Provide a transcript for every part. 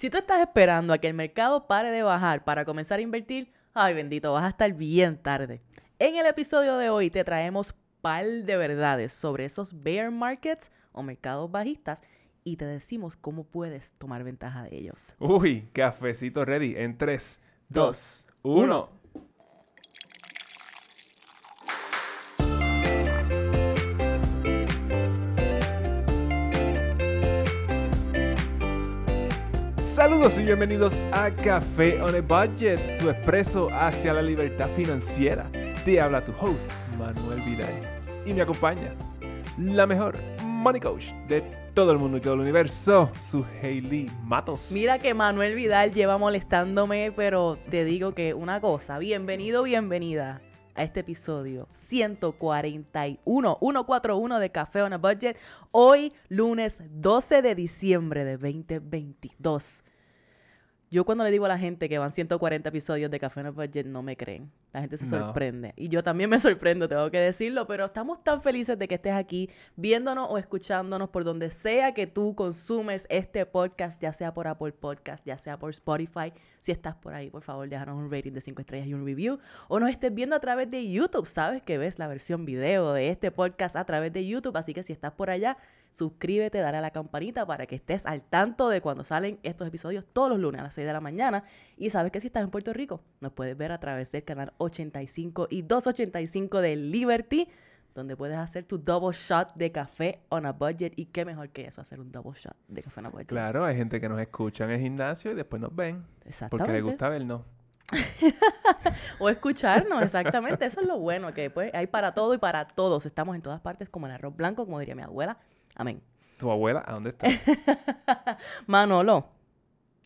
Si tú estás esperando a que el mercado pare de bajar para comenzar a invertir, ay bendito, vas a estar bien tarde. En el episodio de hoy te traemos par de verdades sobre esos bear markets o mercados bajistas y te decimos cómo puedes tomar ventaja de ellos. Uy, cafecito ready en 3, Dos, 2, 1. Saludos y bienvenidos a Café on a Budget, tu expreso hacia la libertad financiera. Te habla tu host, Manuel Vidal. Y me acompaña la mejor money coach de todo el mundo y todo el universo, su Hailey Matos. Mira que Manuel Vidal lleva molestándome, pero te digo que una cosa, bienvenido, bienvenida a este episodio 141, 141 de Café on a Budget, hoy lunes 12 de diciembre de 2022. Yo cuando le digo a la gente que van 140 episodios de Café a Budget no me creen. La gente se No. sorprende. Y yo también me sorprendo, tengo que decirlo, pero estamos tan felices de que estés aquí viéndonos o escuchándonos por donde sea que tú consumes este podcast, ya sea por Apple Podcast, ya sea por Spotify. Si estás por ahí, por favor, déjanos un rating de 5 estrellas y un review. O nos estés viendo a través de YouTube. Sabes que ves la versión video de este podcast a través de YouTube, así que si estás por allá, suscríbete, dale a la campanita para que estés al tanto de cuando salen estos episodios todos los lunes a las 6 de la mañana. Y sabes que si estás en Puerto Rico, nos puedes ver a través del canal 85 y 285 de Liberty, donde puedes hacer tu double shot de café on a budget. Y qué mejor que eso, hacer un double shot de café on a budget. Claro, hay gente que nos escucha en el gimnasio y después nos ven. Exactamente. Porque les gusta vernos. O escucharnos, exactamente. Eso es lo bueno, que pues hay para todo y para todos. Estamos en todas partes como el arroz blanco, como diría mi abuela. Amén. ¿Tu abuela? ¿A dónde está? Manolo,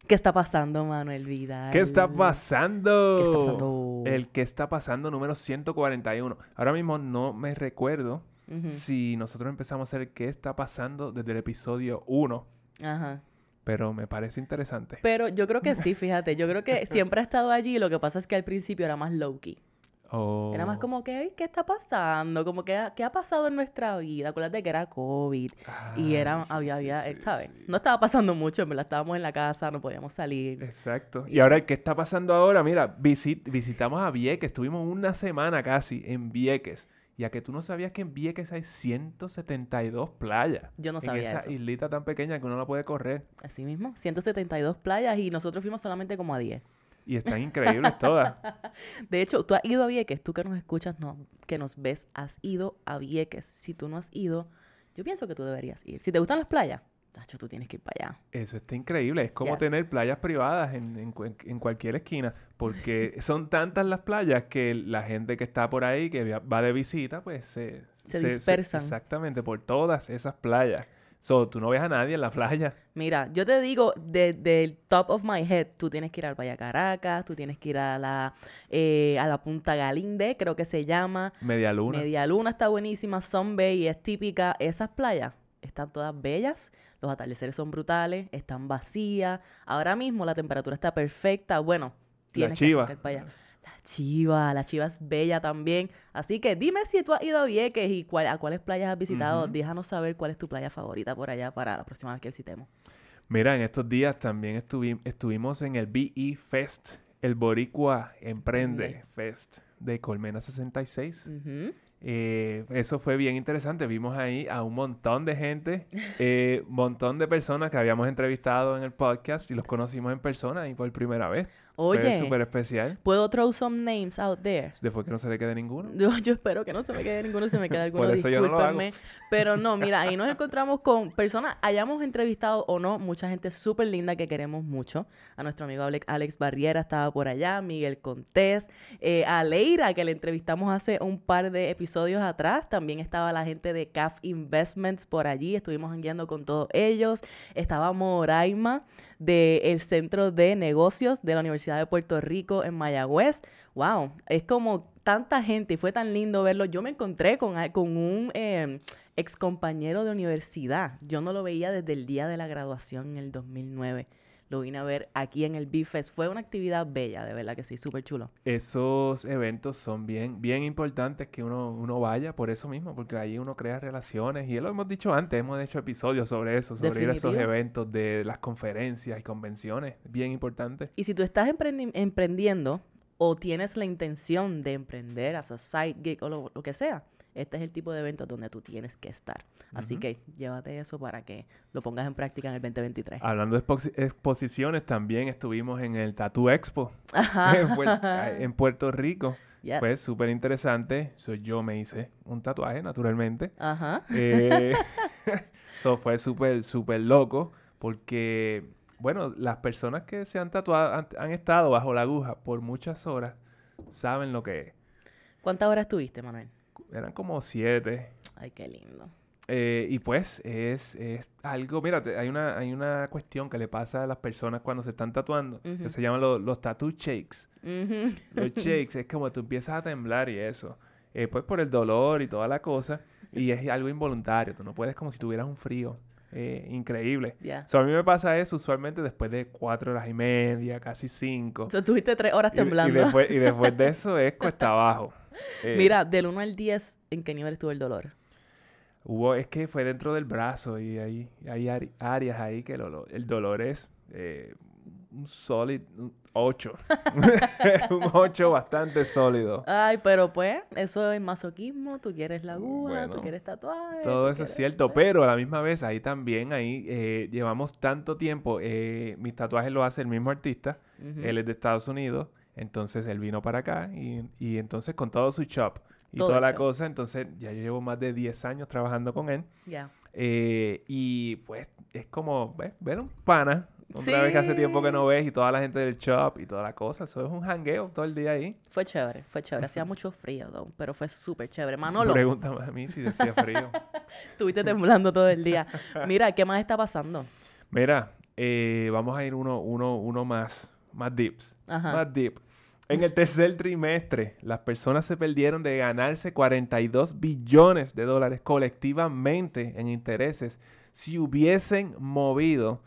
¿qué está pasando, Manuel Vidal? ¿Qué está pasando? ¿Qué está pasando? El que está pasando número 141. Ahora mismo no me recuerdo si nosotros empezamos a hacer qué está pasando desde el episodio 1, Ajá. pero me parece interesante. Pero yo creo que sí, fíjate. Yo creo que siempre ha estado allí. Lo que pasa es que al principio era más low-key. Oh, Era más como que, "Ay, ¿qué está pasando? Como que, ¿qué ha pasado en nuestra vida? Acuérdate que era COVID. y Ay, era, sí, había, había, sí, ¿sabes? sí. No estaba pasando mucho, en verdad. Estábamos en la casa, no podíamos salir. Exacto. Y ahora, ¿qué está pasando ahora? Mira, visit- visitamos a Vieques. Estuvimos una semana casi en Vieques. Ya que tú no sabías que en Vieques hay 172 playas. Yo no en sabía esa eso. islita tan pequeña que uno la puede correr. Así mismo, 172 playas y nosotros fuimos solamente como a 10. Y están increíbles todas. De hecho, tú has ido a Vieques, tú que nos escuchas, no, que nos ves, has ido a Vieques. Si tú no has ido, yo pienso que tú deberías ir. Si te gustan las playas, tacho, tú tienes que ir para allá. Eso está increíble. Es como Yes. tener playas privadas en, en cu- en cualquier esquina. Porque son tantas las playas que la gente que está por ahí, que va de visita, pues se... Se dispersan. exactamente, por todas esas playas. So, tú no ves a nadie en la playa. Mira, yo te digo, de- del top of my head, tú tienes que ir al Valle Caracas, tú tienes que ir a la, eh, a la Punta Galinde, creo que se llama. Media luna. Media Luna está buenísima, Sun Bay es típica. Esas playas están todas bellas, los atardeceres son brutales, están vacías. Ahora mismo la temperatura está perfecta. Bueno, tienes que acercar para allá. La chiva, la chiva es bella también. Así que dime si tú has ido a Vieques y cuál- a cuáles playas has visitado. Déjanos saber cuál es tu playa favorita por allá para la próxima vez que visitemos. Mira, en estos días también estuvi- estuvimos en el BE Fest, el Boricua Emprende. Fest de Colmena 66. Ujú. Eh, eso fue bien interesante. Vimos ahí a un montón de gente, eh, montón de personas que habíamos entrevistado en el podcast y los conocimos en persona y por primera vez. Oye, súper especial. ¿puedo throw some names out there? Después que no se le quede ninguno. Yo, yo espero que no se me quede ninguno, si me queda alguno, Por eso yo no lo hago. discúlpenme. Pero no, mira, ahí nos encontramos con personas, hayamos entrevistado o no, mucha gente súper linda que queremos mucho. A nuestro amigo Alex, Alex Barriera estaba por allá, Miguel Contés, eh, a Leira, que le entrevistamos hace un par de episodios atrás. También estaba la gente de CAF Investments por allí, estuvimos guiando con todos ellos. Estaba Moraima del Centro de Negocios de la Universidad de Puerto Rico en Mayagüez. Wow, es como tanta gente y fue tan lindo verlo. Yo me encontré con, con un eh, ex compañero de universidad. Yo no lo veía desde el día de la graduación en el 2009. Lo vine a ver aquí en el B-Fest. Fue una actividad bella, de verdad que sí, súper chulo. Esos eventos son bien, bien importantes que uno, uno vaya por eso mismo, porque ahí uno crea relaciones. Y lo hemos dicho antes, hemos hecho episodios sobre eso, sobre ir a esos eventos de las conferencias y convenciones. Bien importante. Y si tú estás emprendi- emprendiendo o tienes la intención de emprender, as a side gig o lo, lo que sea, este es el tipo de eventos donde tú tienes que estar. Así que llévate eso para que lo pongas en práctica en el 2023. Hablando de expo- exposiciones, también estuvimos en el Tattoo Expo en, Puer- en Puerto Rico. Yes. Fue súper interesante. So, yo me hice un tatuaje, naturalmente. Ajá. Eh, so, fue súper, súper loco porque, bueno, las personas que se han tatuado, han, han estado bajo la aguja por muchas horas, saben lo que es. ¿Cuántas horas estuviste, Manuel? Eran como siete. Ay, qué lindo. Eh, y pues es, es algo, mírate, hay una, hay una cuestión que le pasa a las personas cuando se están tatuando, que se llaman los, los tattoo shakes. Los shakes es como tú empiezas a temblar y eso. Eh, pues por el dolor y toda la cosa. Y es algo involuntario. Tú no puedes como si tuvieras un frío. eh, increíble. So, a mí me pasa eso usualmente después de cuatro horas y media, casi cinco. So, estuviste tres horas Y- temblando. Y, después, y después de eso es cuesta abajo. Eh, Mira, del 1 al 10, ¿en qué nivel estuvo el dolor? Hubo, es que fue dentro del brazo y hay, hay áreas ahí que lo- lo- el dolor es eh, un sólido 8. un 8 bastante sólido. Ay, pero pues, eso es masoquismo, tú quieres la aguja, Bueno, tú quieres tatuaje. Todo eso es cierto, pero a la misma vez ahí también, ahí eh, llevamos tanto tiempo, eh, mis tatuajes los hace el mismo artista, él es de Estados Unidos, entonces él vino para acá y, y entonces con todo su shop y Todo toda la shop. cosa, entonces ya yo llevo más de 10 años trabajando con él Ya. eh, y pues es como ¿ves? ver un pana, otra vez que hace tiempo que no ves y toda la gente del shop y toda la cosa, eso es un jangueo todo el día ahí. Fue chévere, fue chévere. Hacía mucho frío, though, pero fue súper chévere. Manolo, Pregúntame a mí si hacía frío. estuviste temblando todo el día. Mira, ¿qué más está pasando? Mira, eh, vamos a ir uno, uno, uno más, más deeps, Ajá. más deep. En el tercer trimestre, las personas se perdieron de ganarse 42 billones de dólares colectivamente en intereses si hubiesen movido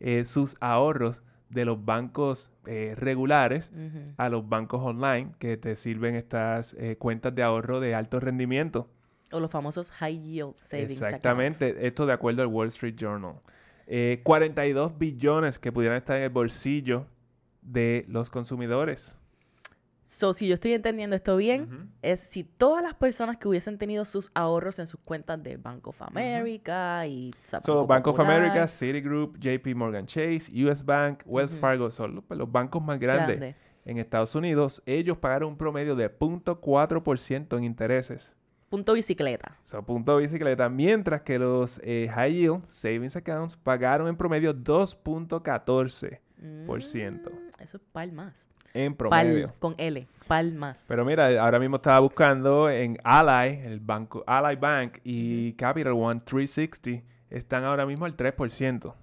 eh, sus ahorros de los bancos eh, regulares a los bancos online que te sirven estas eh, cuentas de ahorro de alto rendimiento. O los famosos high yield savings accounts. Exactamente, esto de acuerdo al Wall Street Journal. Eh, 42 billones que pudieran estar en el bolsillo de los consumidores. So, si yo estoy entendiendo esto bien, Ujú. es si todas las personas que hubiesen tenido sus ahorros en sus cuentas de Bank of America y o sea, So, Bank of Popular, America, Citigroup, JP Morgan Chase, US Bank, Wells Ujú. Fargo, son los, los bancos más grandes grande. en Estados Unidos. Ellos pagaron un promedio de 0.4% en intereses. Punto bicicleta. So, punto bicicleta. Mientras que los eh, High Yield Savings Accounts pagaron en promedio 2.14%. Por ciento. Mm, Eso es pal más. En promedio. Pal con L. Pal más. Pero mira, ahora mismo estaba buscando en Ally, el banco Ally Bank y Capital One 360 están ahora mismo al 3%.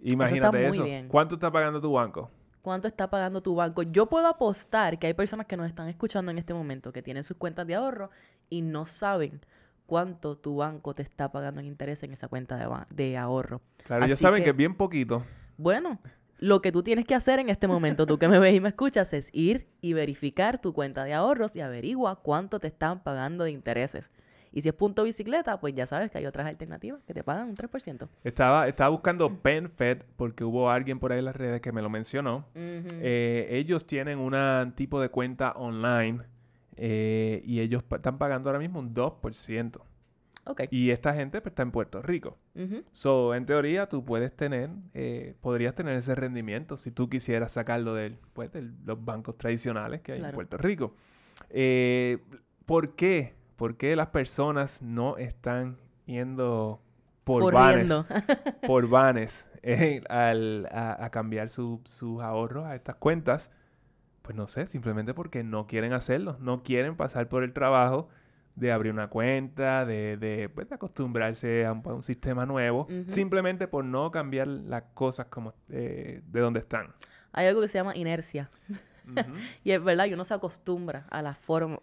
Imagínate muy eso. bien. ¿Cuánto está pagando tu banco? ¿Cuánto está pagando tu banco? Yo puedo apostar que hay personas que nos están escuchando en este momento que tienen sus cuentas de ahorro y no saben cuánto tu banco te está pagando en interés en esa cuenta de, ahorro. Claro, ya Así saben que- que... es bien poquito. Bueno, lo que tú tienes que hacer en este momento, tú que me ves y me escuchas, es ir y verificar tu cuenta de ahorros y averigua cuánto te están pagando de intereses. Y si es punto bicicleta, pues ya sabes que hay otras alternativas que te pagan un 3%. Estaba, estaba buscando PenFed porque hubo alguien por ahí en las redes que me lo mencionó. Eh, ellos tienen un tipo de cuenta online eh, y ellos pa- están pagando ahora mismo un 2%. Y esta gente pues, está en Puerto Rico. Ujú. So, en teoría, tú puedes tener, eh, podrías tener ese rendimiento si tú quisieras sacarlo de pues, de los bancos tradicionales que hay en. Puerto Rico. Eh, ¿Por qué? ¿Por qué las personas no están yendo por vanes, por vanes eh, al- a, a cambiar su- sus ahorros a estas cuentas? Pues no sé, simplemente porque no quieren hacerlo, no quieren pasar por el trabajo de abrir una cuenta, de, de, pues, de acostumbrarse a un, a un sistema nuevo, simplemente por no cambiar las cosas como eh, de donde están. Hay algo que se llama inercia. Y es verdad, y uno se acostumbra a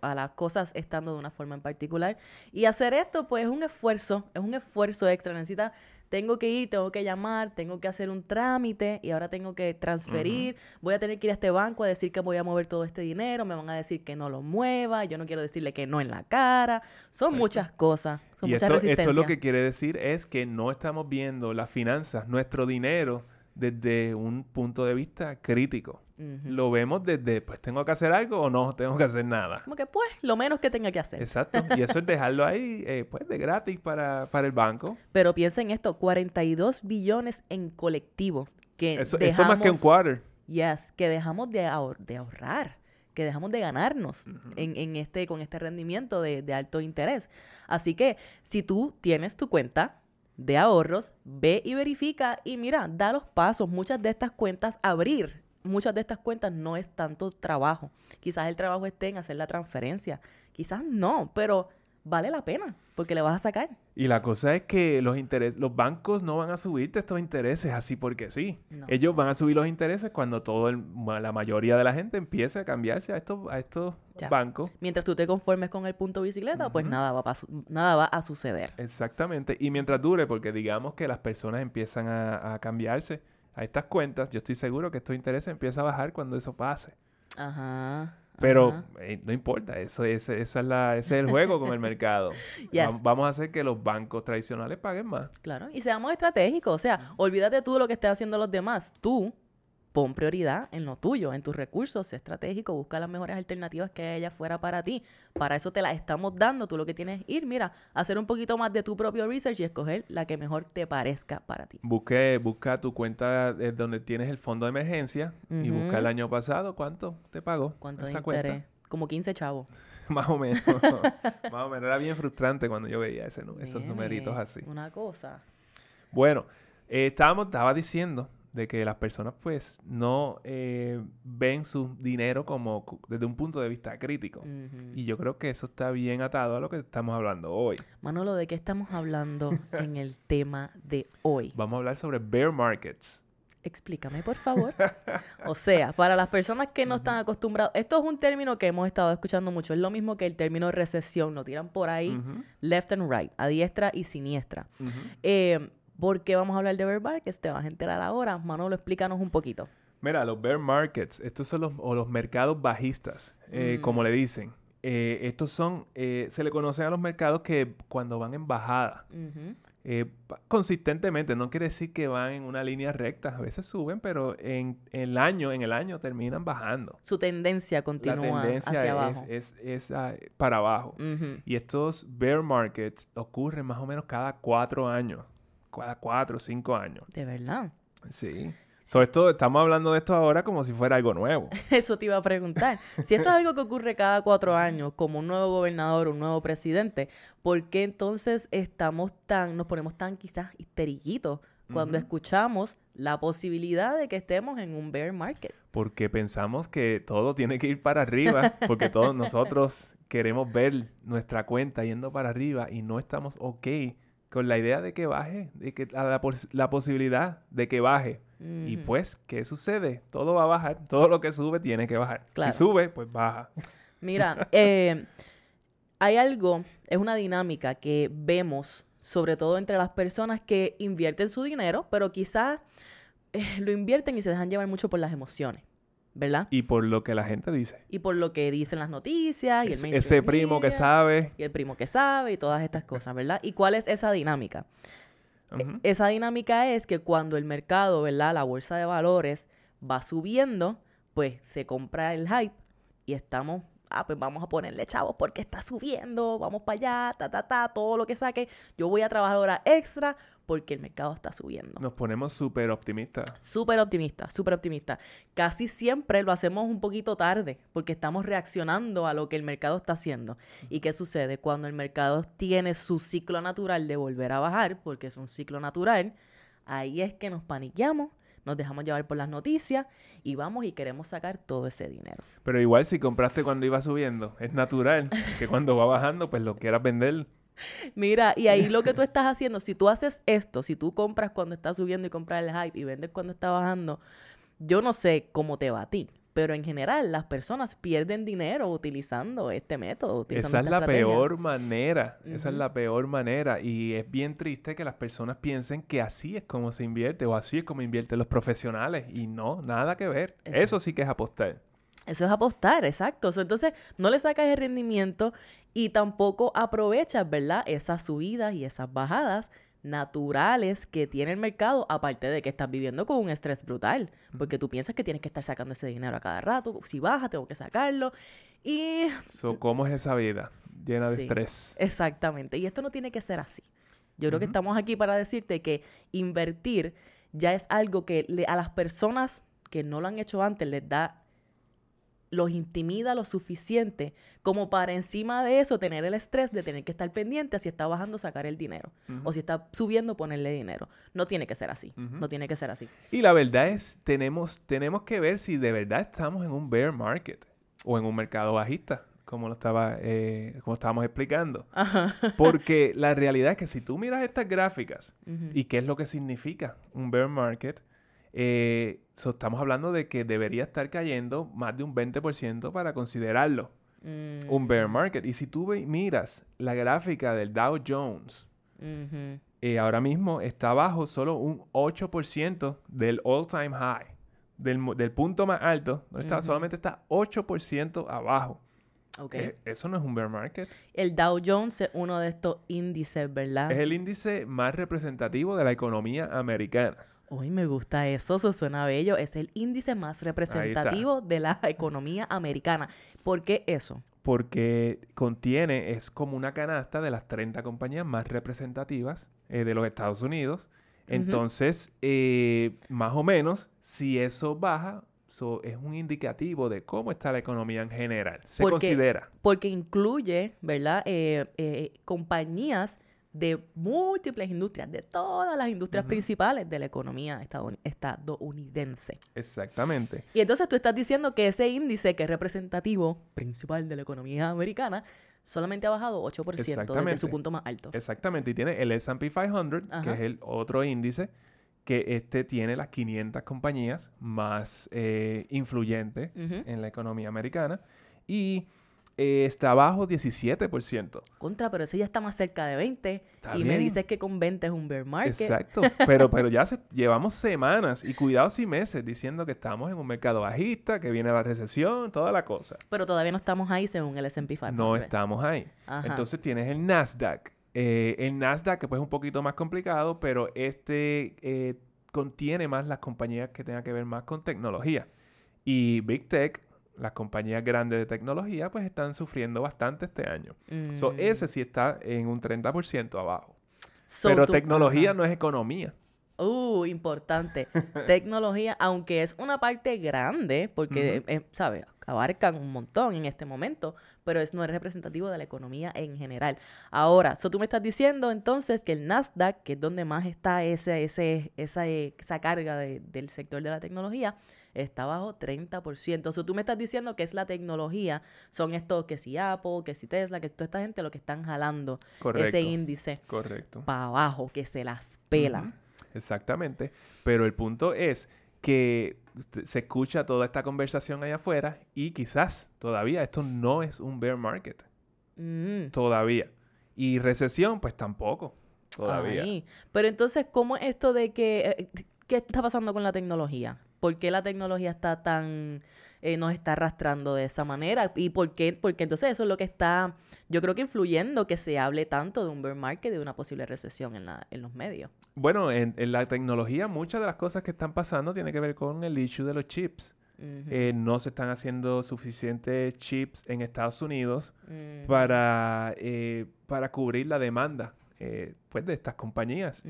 a las cosas estando de una forma en particular. Y hacer esto, pues, es un esfuerzo, es un esfuerzo extra. Necesitas tengo que ir, tengo que llamar, tengo que hacer un trámite y ahora tengo que transferir, voy a tener que ir a este banco a decir que voy a mover todo este dinero, me van a decir que no lo mueva, yo no quiero decirle que no en la cara, son muchas cosas, son y muchas esto, esto resistencias. lo que quiere decir es que no estamos viendo las finanzas, nuestro dinero, desde un punto de vista crítico. Lo vemos desde, pues, ¿tengo que hacer algo o no tengo que hacer nada? Como que pues, lo menos que tenga que hacer. Exacto. Y eso es dejarlo ahí, eh, pues, de gratis para, para el banco. Pero piensa en esto, 42 billones en colectivo que Eso, dejamos, eso es más que un quarter. Yes, que dejamos de, ahor- de ahorrar, que dejamos de ganarnos en, en este, con este rendimiento de, de alto interés. Así que si tú tienes tu cuenta de ahorros, ve y verifica y mira, da los pasos. Muchas de estas cuentas, abrir muchas de estas cuentas no es tanto trabajo. Quizás el trabajo esté en hacer la transferencia, quizás no, pero vale la pena porque le vas a sacar. Y la cosa es que los intereses, los bancos no van a subirte estos intereses así porque sí. No. Ellos van a subir los intereses cuando todo el- la mayoría de la gente empiece a cambiarse a estos, a estos Ya. bancos. Mientras tú te conformes con el punto bicicleta, pues nada va, a nada va a suceder. Exactamente. Y mientras dure, porque digamos que las personas empiezan a, a cambiarse a estas cuentas, yo estoy seguro que estos intereses empiezan a bajar cuando eso pase. Ajá. Pero ajá. eh, no importa, eso, ese, esa es la, ese es el juego con el mercado. Yes. Vamos a hacer que los bancos tradicionales paguen más. Claro, y seamos estratégicos. O sea, olvídate tú de lo que estén haciendo los demás. Tú pon prioridad en lo tuyo, en tus recursos, sé estratégico, busca las mejores alternativas que hay allá afuera para ti. Para eso te las estamos dando. Tú lo que tienes es ir, mira, hacer un poquito más de tu propio research y escoger la que mejor te parezca para ti. Busque, busca tu cuenta de donde tienes el fondo de emergencia y busca el año pasado cuánto te pagó ¿Cuánto de esa interés? cuenta. Como 15 chavos. Más o menos. Más o menos. Era bien frustrante cuando yo veía ese, esos numeritos así. Una cosa. Bueno, eh, estábamos, estaba diciendo de que las personas pues no eh, ven su dinero como desde un punto de vista crítico. Y yo creo que eso está bien atado a lo que estamos hablando hoy. Manolo, ¿de qué estamos hablando en el tema de hoy? Vamos a hablar sobre bear markets. Explícame, por favor. O sea, para las personas que no están acostumbradas, esto es un término que hemos estado escuchando mucho. Es lo mismo que el término recesión. Lo tiran por ahí, left and right, a diestra y siniestra. Eh, ¿Por qué vamos a hablar de bear markets? Te vas a enterar ahora. Manolo, explícanos un poquito. Mira, los bear markets, estos son los, o los mercados bajistas, eh, Mm. como le dicen. Eh, estos son, eh, se le conocen a los mercados que cuando van en bajada, eh, consistentemente, no quiere decir que van en una línea recta, a veces suben, pero en, el año, en el año terminan bajando. Su tendencia La continúa tendencia hacia es, abajo. es- es, ah, para abajo. Y estos bear markets ocurren más o menos cada cuatro años, cada cuatro o cinco años. De verdad. Sí. So, esto, estamos hablando de esto ahora como si fuera algo nuevo. Eso te iba a preguntar. Si esto es algo que ocurre cada cuatro años, como un nuevo gobernador, un nuevo presidente, ¿por qué entonces estamos tan, nos ponemos tan quizás histerillitos cuando escuchamos la posibilidad de que estemos en un bear market? Porque pensamos que todo tiene que ir para arriba, porque todos nosotros queremos ver nuestra cuenta yendo para arriba y no estamos ok con la idea de que baje, de que la, la pos- la posibilidad de que baje. Y pues, ¿qué sucede? Todo va a bajar, todo lo que sube tiene que bajar. Claro. Si sube, pues baja. Mira, eh, hay algo, es una dinámica que vemos, sobre todo entre las personas que invierten su dinero, pero quizás eh, lo invierten y se dejan llevar mucho por las emociones, ¿verdad? Y por lo que la gente dice. Y por lo que dicen las noticias y el mainstream ese primo que sabe. y el primo que sabe y todas estas cosas, ¿verdad? ¿Y cuál es esa dinámica? Ujú. Esa dinámica es que cuando el mercado, ¿verdad? La bolsa de valores va subiendo, pues se compra el hype y estamos, ah, pues vamos a ponerle chavos porque está subiendo, vamos para allá, ta, ta, ta, todo lo que saque. Yo voy a trabajar horas extra porque el mercado está subiendo. Nos ponemos súper optimistas. Súper optimista, súper optimista. Casi siempre lo hacemos un poquito tarde porque estamos reaccionando a lo que el mercado está haciendo. ¿Y qué sucede? Cuando el mercado tiene su ciclo natural de volver a bajar, porque es un ciclo natural, ahí es que nos paniqueamos, nos dejamos llevar por las noticias y vamos y queremos sacar todo ese dinero. Pero igual si compraste cuando iba subiendo, es natural que cuando va bajando, pues lo quieras vender. Mira, y ahí lo que tú estás haciendo, si tú haces esto, si tú compras cuando está subiendo y compras el hype y vendes cuando está bajando, yo no sé cómo te va a ti, pero en general las personas pierden dinero utilizando este método. Utilizando Esa es la estrategia. peor manera. Esa es la peor manera. Y es bien triste que las personas piensen que así es como se invierte o así es como invierten los profesionales. Y no, nada que ver. Exacto. Eso sí que es apostar. Eso es apostar, exacto. Entonces, no le sacas el rendimiento y tampoco aprovechas, ¿verdad? Esas subidas y esas bajadas naturales que tiene el mercado, aparte de que estás viviendo con un estrés brutal, porque tú piensas que tienes que estar sacando ese dinero a cada rato, si baja, tengo que sacarlo, y So, ¿Cómo es esa vida? Llena de estrés. exactamente, y esto no tiene que ser así. Yo creo que estamos aquí para decirte que invertir ya es algo que le- a las personas que no lo han hecho antes les da los intimida lo suficiente como para encima de eso tener el estrés de tener que estar pendiente a si está bajando sacar el dinero o si está subiendo ponerle dinero. No tiene que ser así. No tiene que ser así. Y la verdad es, tenemos, tenemos que ver si de verdad estamos en un bear market o en un mercado bajista, como lo estaba, eh, como estábamos explicando. Ajá. Porque la realidad es que si tú miras estas gráficas y qué es lo que significa un bear market, eh, so estamos hablando de que debería estar cayendo más de un 20% para considerarlo Mm, un bear market. Y si tú miras la gráfica del Dow Jones, eh, ahora mismo está abajo solo un 8% del all-time high, del, punto más alto, donde está, Ujú. solamente está 8% abajo. Ok. Eh, eso no es un bear market. el Dow Jones es uno de estos índices, ¿verdad? Es el índice más representativo de la economía americana. Uy, me gusta eso, eso suena bello. Es el índice más representativo de la economía americana. ¿Por qué eso? porque contiene, es como una canasta de las 30 compañías más representativas eh, de los Estados Unidos. Entonces, eh, más o menos, si eso baja, so, es un indicativo de cómo está la economía en general. Se Porque- considera. Porque incluye, ¿verdad? Eh, eh, compañías de múltiples industrias, de todas las industrias principales de la economía estadoun- estadounidense. Exactamente. Y entonces tú estás diciendo que ese índice que es representativo principal de la economía americana solamente ha bajado 8% desde su punto más alto. Exactamente. Y tiene el S&P 500, que Ajá. es el otro índice, que este tiene las 500 compañías más eh, influyentes en la economía americana. Y eh, está abajo 17%. Contra, pero ese ya está más cerca de 20 Está y me dices que con 20 es un bear market. Exacto. Pero, pero ya se- llevamos semanas y cuidados y meses diciendo que estamos en un mercado bajista, que viene la recesión, toda la cosa. Pero todavía no estamos ahí según el S&P 500. No estamos ahí. Ajá. Entonces tienes el Nasdaq. Eh, el Nasdaq, que pues es un poquito más complicado, pero este eh, contiene más las compañías que tengan que ver más con tecnología. Y Big Tech, las compañías grandes de tecnología, pues están sufriendo bastante este año. So, Mm. ese sí está en un 30% abajo. So, pero tecnología no es economía. Uh, importante. Tecnología, aunque es una parte grande, porque, eh, ¿sabes? Abarcan un montón en este momento, pero es, no es representativo de la economía en general. Ahora, so tú me estás diciendo entonces que el Nasdaq, que es donde más está ese, ese, esa, eh, esa carga de- del sector de la tecnología, está bajo 30%. So tú me estás diciendo que es la tecnología, son estos que si Apple, que si Tesla, que toda esta gente lo que están jalando Correcto. ese índice Correcto. para abajo, que se las pelan. Ujú, Exactamente. Pero el punto es que se escucha toda esta conversación allá afuera y quizás todavía esto no es un bear market. Mm. Todavía. Y recesión, pues tampoco. Todavía. Ay, Pero entonces, ¿cómo es esto de que... eh, ¿Qué está pasando con la tecnología? ¿Por qué la tecnología está tan... eh, nos está arrastrando de esa manera? ¿Y por qué? Porque entonces eso es lo que está, yo creo que influyendo que se hable tanto de un bear market, de una posible recesión en, la, en los medios. Bueno, en, en la tecnología muchas de las cosas que están pasando tienen que ver con el issue de los chips. Eh, no se están haciendo suficientes chips en Estados Unidos para, eh, para cubrir la demanda eh, pues de estas compañías.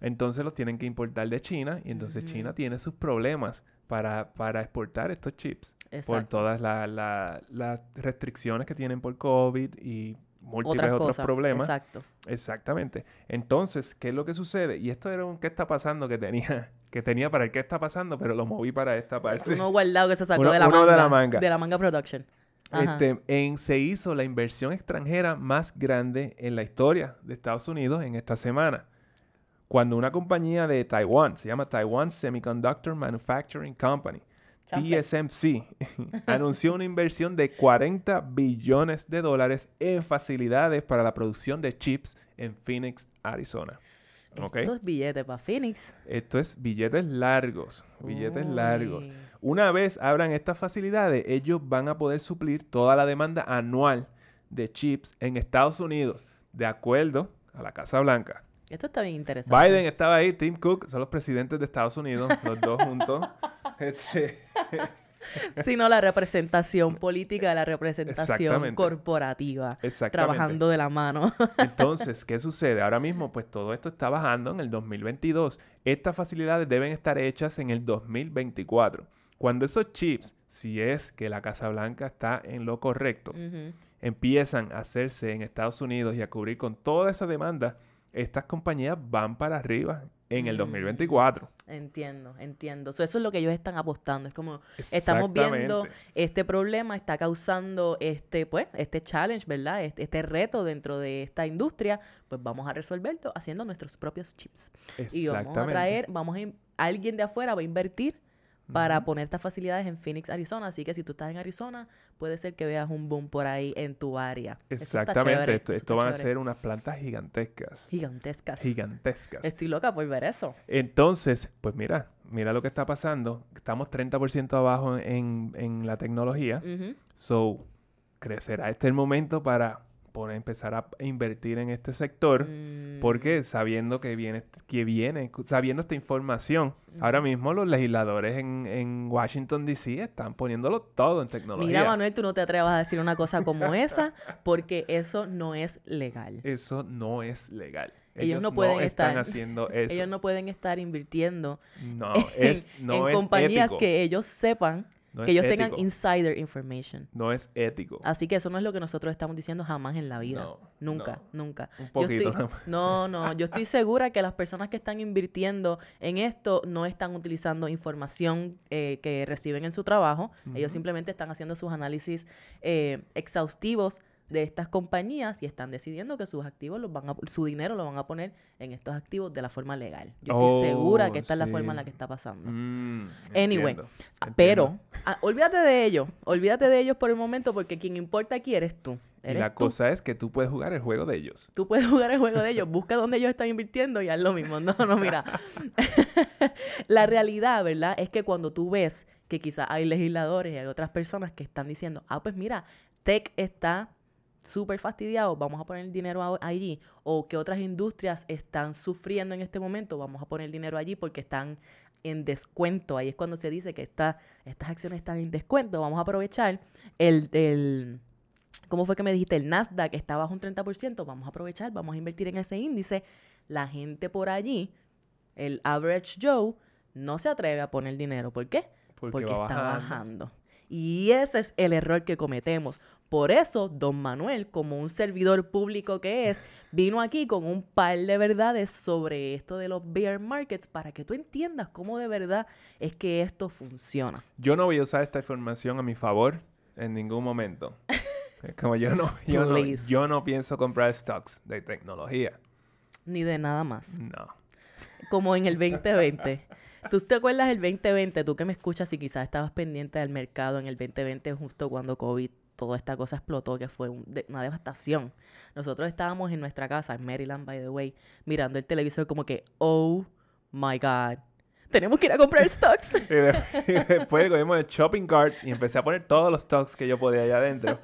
Entonces los tienen que importar de China y entonces. China tiene sus problemas para, para exportar estos chips por Exacto. todas la- la- las restricciones que tienen por COVID y múltiples Otras otros cosas. problemas. Exacto. Exactamente. Entonces, ¿qué es lo que sucede? Y esto era un qué está pasando que tenía, que tenía para el qué está pasando, pero lo moví para esta parte. Uno guardado que se sacó Uno- de, la uno manga, de la manga. De la manga production. Este, en, se hizo la inversión extranjera más grande en la historia de Estados Unidos en esta semana. Cuando una compañía de Taiwán, se llama Taiwan Semiconductor Manufacturing Company. TSMC anunció una inversión de 40 billones de dólares en facilidades para la producción de chips en Phoenix, Arizona. Esto es billete para Phoenix. Esto es billetes largos, billetes largos. Una vez abran estas facilidades, ellos van a poder suplir toda la demanda anual de chips en Estados Unidos, de acuerdo a la Casa Blanca. Esto está bien interesante. Biden estaba ahí, Tim Cook, son los presidentes de Estados Unidos, los dos juntos. Este, Sino la representación política, la representación corporativa. Exactamente. Trabajando de la mano. Entonces, ¿qué sucede? Ahora mismo, pues todo esto está bajando en el 2022. Estas facilidades deben estar hechas en el 2024. Cuando esos chips, si es que la Casa Blanca está en lo correcto, empiezan a hacerse en Estados Unidos y a cubrir con toda esa demanda, estas compañías van para arriba en el Mm. 2024. Entiendo, entiendo. So, eso es lo que ellos están apostando. Es como estamos viendo este problema, está causando este, pues, este challenge, ¿verdad? Este, este reto dentro de esta industria. Pues vamos a resolverlo haciendo nuestros propios chips. Y vamos a traer, vamos a, alguien de afuera va a invertir para poner estas facilidades en Phoenix, Arizona. Así que si tú estás en Arizona, puede ser que veas un boom por ahí en tu área. Exactamente. chévere, esto van a ser unas plantas gigantescas. gigantescas. Gigantescas. Estoy loca por ver eso. Entonces, pues mira, mira lo que está pasando. Estamos 30% abajo en, en la tecnología. So, crecerá este el momento para empezar a invertir en este sector. Mm, Porque sabiendo que viene, que viene, sabiendo esta información, ahora mismo los legisladores en, en Washington DC están poniéndolo todo en tecnología. Mira, Manuel, tú no te atrevas a decir una cosa como esa porque eso no es legal. Eso no es legal. Ellos no pueden estar- haciendo eso. Ellos no pueden estar invirtiendo No, es, no en compañías ético. que ellos sepan, No que ellos tengan insider information. No es ético. Así que eso no es lo que nosotros estamos diciendo jamás en la vida. No, nunca, nunca. Un Yo poquito estoy- no, no, yo estoy segura que las personas que están invirtiendo en esto no están utilizando información eh, que reciben en su trabajo. Ellos simplemente están haciendo sus análisis eh, exhaustivos de estas compañías y están decidiendo que sus activos los van a, su dinero lo van a poner en estos activos de la forma legal. Yo estoy Oh, segura que esta es la forma en la que está pasando. Mm, Anyway, entiendo, Ah, entiendo. Pero, ah, olvídate de ellos, olvídate de ellos por el momento porque quien importa aquí eres tú. Y la tú. cosa es que tú puedes jugar el juego de ellos. Tú puedes jugar el juego de ellos, busca dónde ellos están invirtiendo y haz lo mismo. No, no, mira. la realidad, ¿verdad? Es que cuando tú ves que quizás hay legisladores y hay otras personas que están diciendo, ah, pues mira, Tech está súper fastidiado, vamos a poner el dinero allí. O que otras industrias están sufriendo en este momento, vamos a poner el dinero allí porque están en descuento. Ahí es cuando se dice que esta, estas acciones están en descuento. Vamos a aprovechar el, el ¿Cómo fue que me dijiste? El Nasdaq está bajo un 30%. Vamos a aprovechar, vamos a invertir en ese índice. La gente por allí, el average Joe, no se atreve a poner dinero. ¿Por qué? Porque Porque, está bajando. bajando. Y ese es el error que cometemos. Por eso, don Manuel, como un servidor público que es, vino aquí con un par de verdades sobre esto de los bear markets para que tú entiendas cómo de verdad es que esto funciona. Yo no voy a usar esta información a mi favor en ningún momento. Es como yo no, yo no, Please. yo no pienso comprar stocks de tecnología. Ni de nada más. No. como en el 2020. ¿Tú te acuerdas del 2020? Tú que me escuchas y quizás estabas pendiente del mercado en el 2020 justo cuando COVID, toda esta cosa explotó, que fue un de- una devastación. Nosotros estábamos en nuestra casa, en Maryland, by the way, mirando el televisor como que, oh my God, tenemos que ir a comprar stocks. Y, de- y después cogimos el shopping cart y empecé a poner todos los stocks que yo podía allá adentro.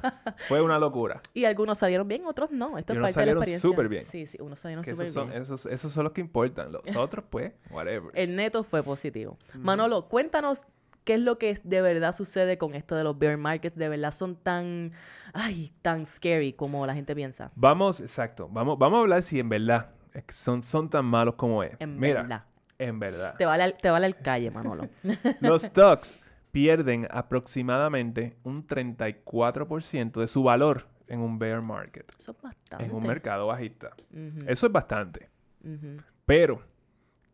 Fue una locura. Y algunos salieron bien, otros no. Esto Y es parte de la salieron experiencia. súper bien. Sí, sí, unos salieron súper bien. son, esos, esos son los que importan. Los otros, pues, whatever. El neto fue positivo. Manolo, cuéntanos qué es lo que de verdad sucede con esto de los bear markets. De verdad son tan, ay, tan scary como la gente piensa. Vamos, exacto. Vamos, vamos a hablar si en verdad son, son tan malos como es. En Mira, verdad. en verdad. Te vale, al- te vale el calle, Manolo. Los stocks pierden aproximadamente un 34% de su valor en un bear market, Eso es bastante. en un mercado bajista. Eso es bastante. Pero,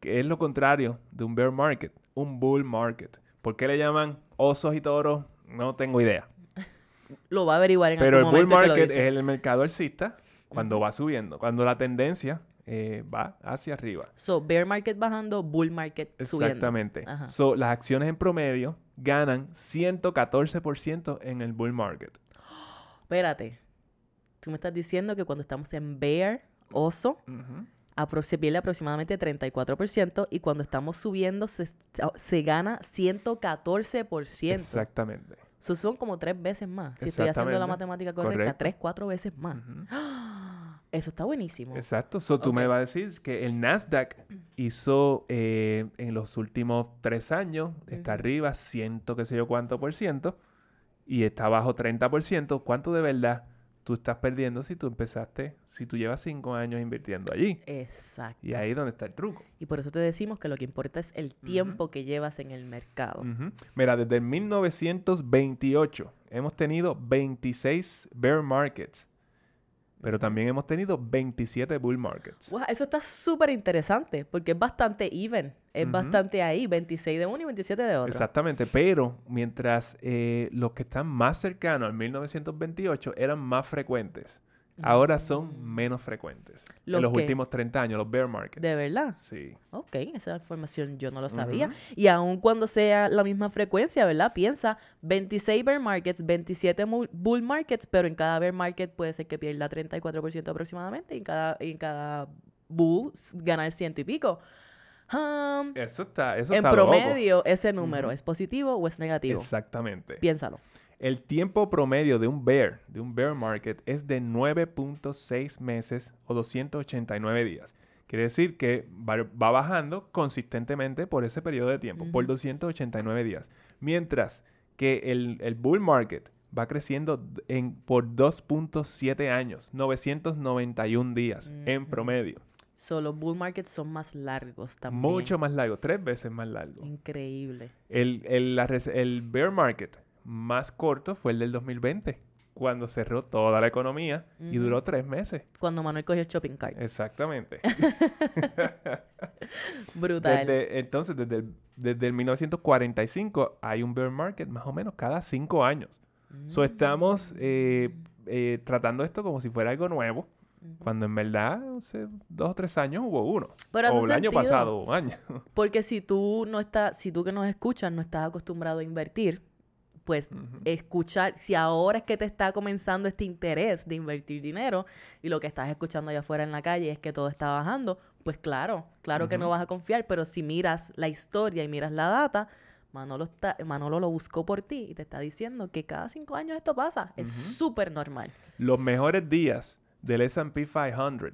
¿qué es lo contrario de un bear market? Un bull market. ¿Por qué le llaman osos y toros? No tengo idea. Lo va a averiguar en Pero el algún bull momento. y te lo market es el mercado alcista cuando va subiendo, cuando la tendencia eh, va hacia arriba. So, bear market bajando, bull market subiendo. Exactamente. Ajá. So, las acciones en promedio ganan 114% en el bull market. Espérate. Tú me estás diciendo que cuando estamos en bear, oso, apro- pierde aproximadamente 34% y cuando estamos subiendo se, se gana 114%. Exactamente. Eso son como tres veces más. Si estoy haciendo la matemática correcta, Correcto. tres, cuatro veces más. Eso está buenísimo. Exacto. So, tú me vas a decir que el Nasdaq hizo eh, en los últimos tres años, está arriba ciento qué sé yo cuánto por ciento y está abajo 30%. ¿Cuánto de verdad tú estás perdiendo si tú empezaste, si tú llevas cinco años invirtiendo allí? Exacto. Y ahí es donde está el truco. Y por eso te decimos que lo que importa es el tiempo que llevas en el mercado. Ujú. Mira, desde el 1928 hemos tenido 26 bear markets, pero también hemos tenido 27 bull markets. Wow, eso está súper interesante porque es bastante even. Es bastante ahí, 26 de uno y 27 de otro. Exactamente, pero mientras eh, los que están más cercanos al 1928 eran más frecuentes, ahora son menos frecuentes. En los últimos 30 años, los bear markets. ¿De verdad? Sí. Ok, esa información yo no lo sabía. Y aun cuando sea la misma frecuencia, ¿verdad? Piensa 26 bear markets, 27 mu- bull markets, pero en cada bear market puede ser que pierda 34% aproximadamente y en cada, en cada bull ganar ciento y pico. Um, Eso está, eso en está loco. promedio, ese número es positivo o es negativo. Exactamente. Piénsalo. El tiempo promedio de un bear, de un bear market, es de 9.6 meses o 289 días. Quiere decir que va, bajando consistentemente por ese periodo de tiempo, por Ujú. 289 días. Mientras que el, el bull market va creciendo en, por 2.7 años, 991 días en Ujú. promedio. So, los bull markets son más largos también. Mucho más largo, tres veces más largo. Increíble. El, el, la rece- el bear market más corto fue el del 2020, cuando cerró toda la economía y duró tres meses. Cuando Manuel cogió el shopping cart. Exactamente. Brutal. Desde- entonces, desde el, desde el 1945 hay un bear market más o menos cada cinco años. So, estamos eh, eh, tratando esto como si fuera algo nuevo, cuando en verdad hace dos o tres años hubo uno. Pero o el año pasado hubo un año. Porque si tú no estás, si tú que nos escuchas no estás acostumbrado a invertir, pues escuchar, si ahora es que te está comenzando este interés de invertir dinero y lo que estás escuchando allá afuera en la calle es que todo está bajando, pues claro, claro que no vas a confiar, pero si miras la historia y miras la data, Manolo, está, Manolo lo buscó por ti y te está diciendo que cada cinco años esto pasa. Es súper normal. Los mejores días del S&P 500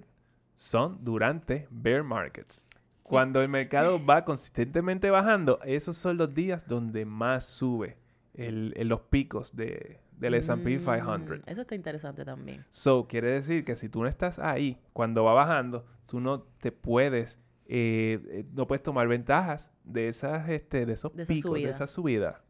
son durante bear markets. Cuando el mercado va consistentemente bajando, esos son los días donde más sube el, el- los picos de, del S&P 500. Mm, Eso está interesante también. So, quiere decir que si tú no estás ahí cuando va bajando, tú no te puedes, eh, eh, no puedes tomar ventajas de esas, este, de esos De esa picos, de esa subida.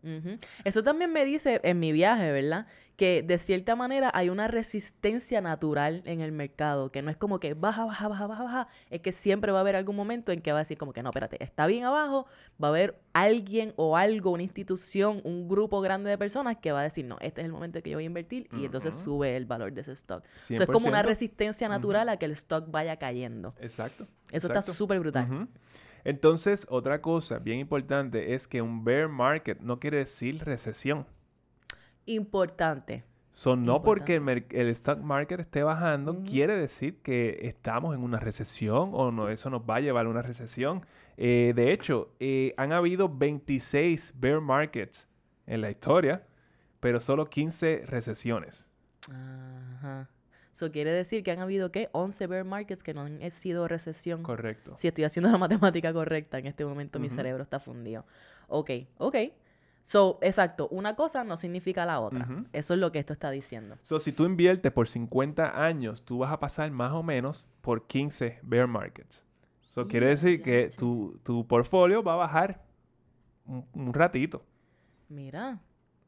Eso también me dice en mi viaje, ¿verdad? Que de cierta manera hay una resistencia natural en el mercado, que no es como que baja, baja, baja, baja, baja, es que siempre va a haber algún momento en que va a decir como que no, espérate, está bien abajo, va a haber alguien o algo, una institución, un grupo grande de personas que va a decir, no, este es el momento en que yo voy a invertir y entonces sube el valor de ese stock. Eso es como una 100%. resistencia natural a que el stock vaya cayendo. Exacto. Eso exacto. está súper brutal. Entonces, otra cosa bien importante es que un bear market no quiere decir recesión. Importante. So, no porque el, stock market esté bajando, quiere decir que estamos en una recesión o no, eso nos va a llevar a una recesión. Eh, de hecho, eh, han habido 26 bear markets en la historia, pero solo 15 recesiones. Ajá. Eso quiere decir que han habido, ¿qué? 11 bear markets que no han sido recesión. Correcto. Si estoy haciendo la matemática correcta, en este momento mi cerebro está fundido. Ok, ok. So, exacto, una cosa no significa la otra. Eso es lo que esto está diciendo. So, si tú inviertes por 50 años, tú vas a pasar más o menos por 15 bear markets. So, quiere decir que tu, tu portfolio va a bajar un, un ratito. Mira,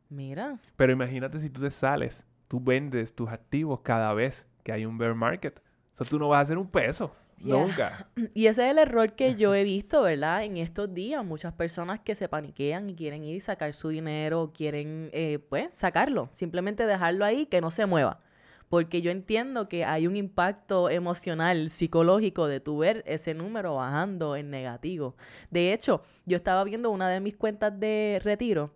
mira. Pero imagínate si tú te sales, tú vendes tus activos cada vez que hay un bear market. O sea, tú no vas a hacer un peso. Yeah. Nunca. Y ese es el error que yo he visto, ¿verdad? En estos días, muchas personas que se paniquean y quieren ir y sacar su dinero, quieren, eh, pues, sacarlo, simplemente dejarlo ahí, que no se mueva. Porque yo entiendo que hay un impacto emocional, psicológico de tu ver ese número bajando en negativo. De hecho, yo estaba viendo una de mis cuentas de retiro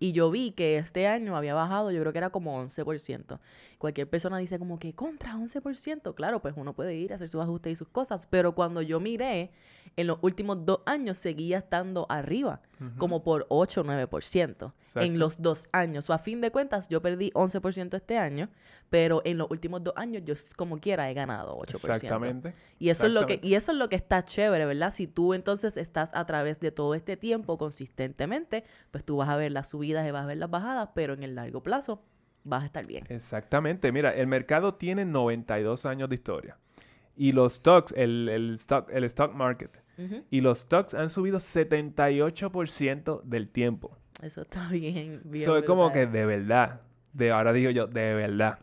Y yo vi que este año había bajado, yo creo que era como 11%. Cualquier persona dice como que contra 11%. Claro, pues uno puede ir a hacer sus ajustes y sus cosas. Pero cuando yo miré, en los últimos dos años seguía estando arriba, como por 8 o 9%. En los dos años. O a fin de cuentas, yo perdí 11% este año, pero en los últimos dos años yo como quiera he ganado 8%. Exactamente. Y eso, Es lo que, y eso es lo que está chévere, ¿verdad? Si tú entonces estás a través de todo este tiempo consistentemente, pues tú vas a ver las subidas y vas a ver las bajadas, pero en el largo plazo vas a estar bien. Exactamente. Mira, el mercado tiene 92 años de historia. Y los stocks, el, el, stock, el stock market, y los stocks han subido 78% del tiempo. Eso está bien. bien Eso es como que de verdad, de ahora digo yo, de verdad.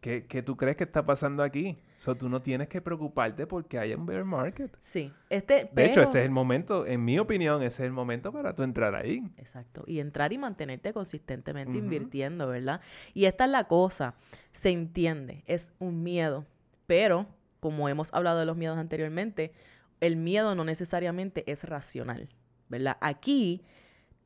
¿Qué, tú crees que está pasando aquí? So, tú no tienes que preocuparte porque hay un bear market. Sí. Este, De hecho, este es el momento, en mi opinión, ese es el momento para tú entrar ahí. Exacto. Y entrar y mantenerte consistentemente invirtiendo, ¿verdad? Y esta es la cosa. Se entiende. Es un miedo. Pero como hemos hablado de los miedos anteriormente, el miedo no necesariamente es racional, ¿verdad? Aquí,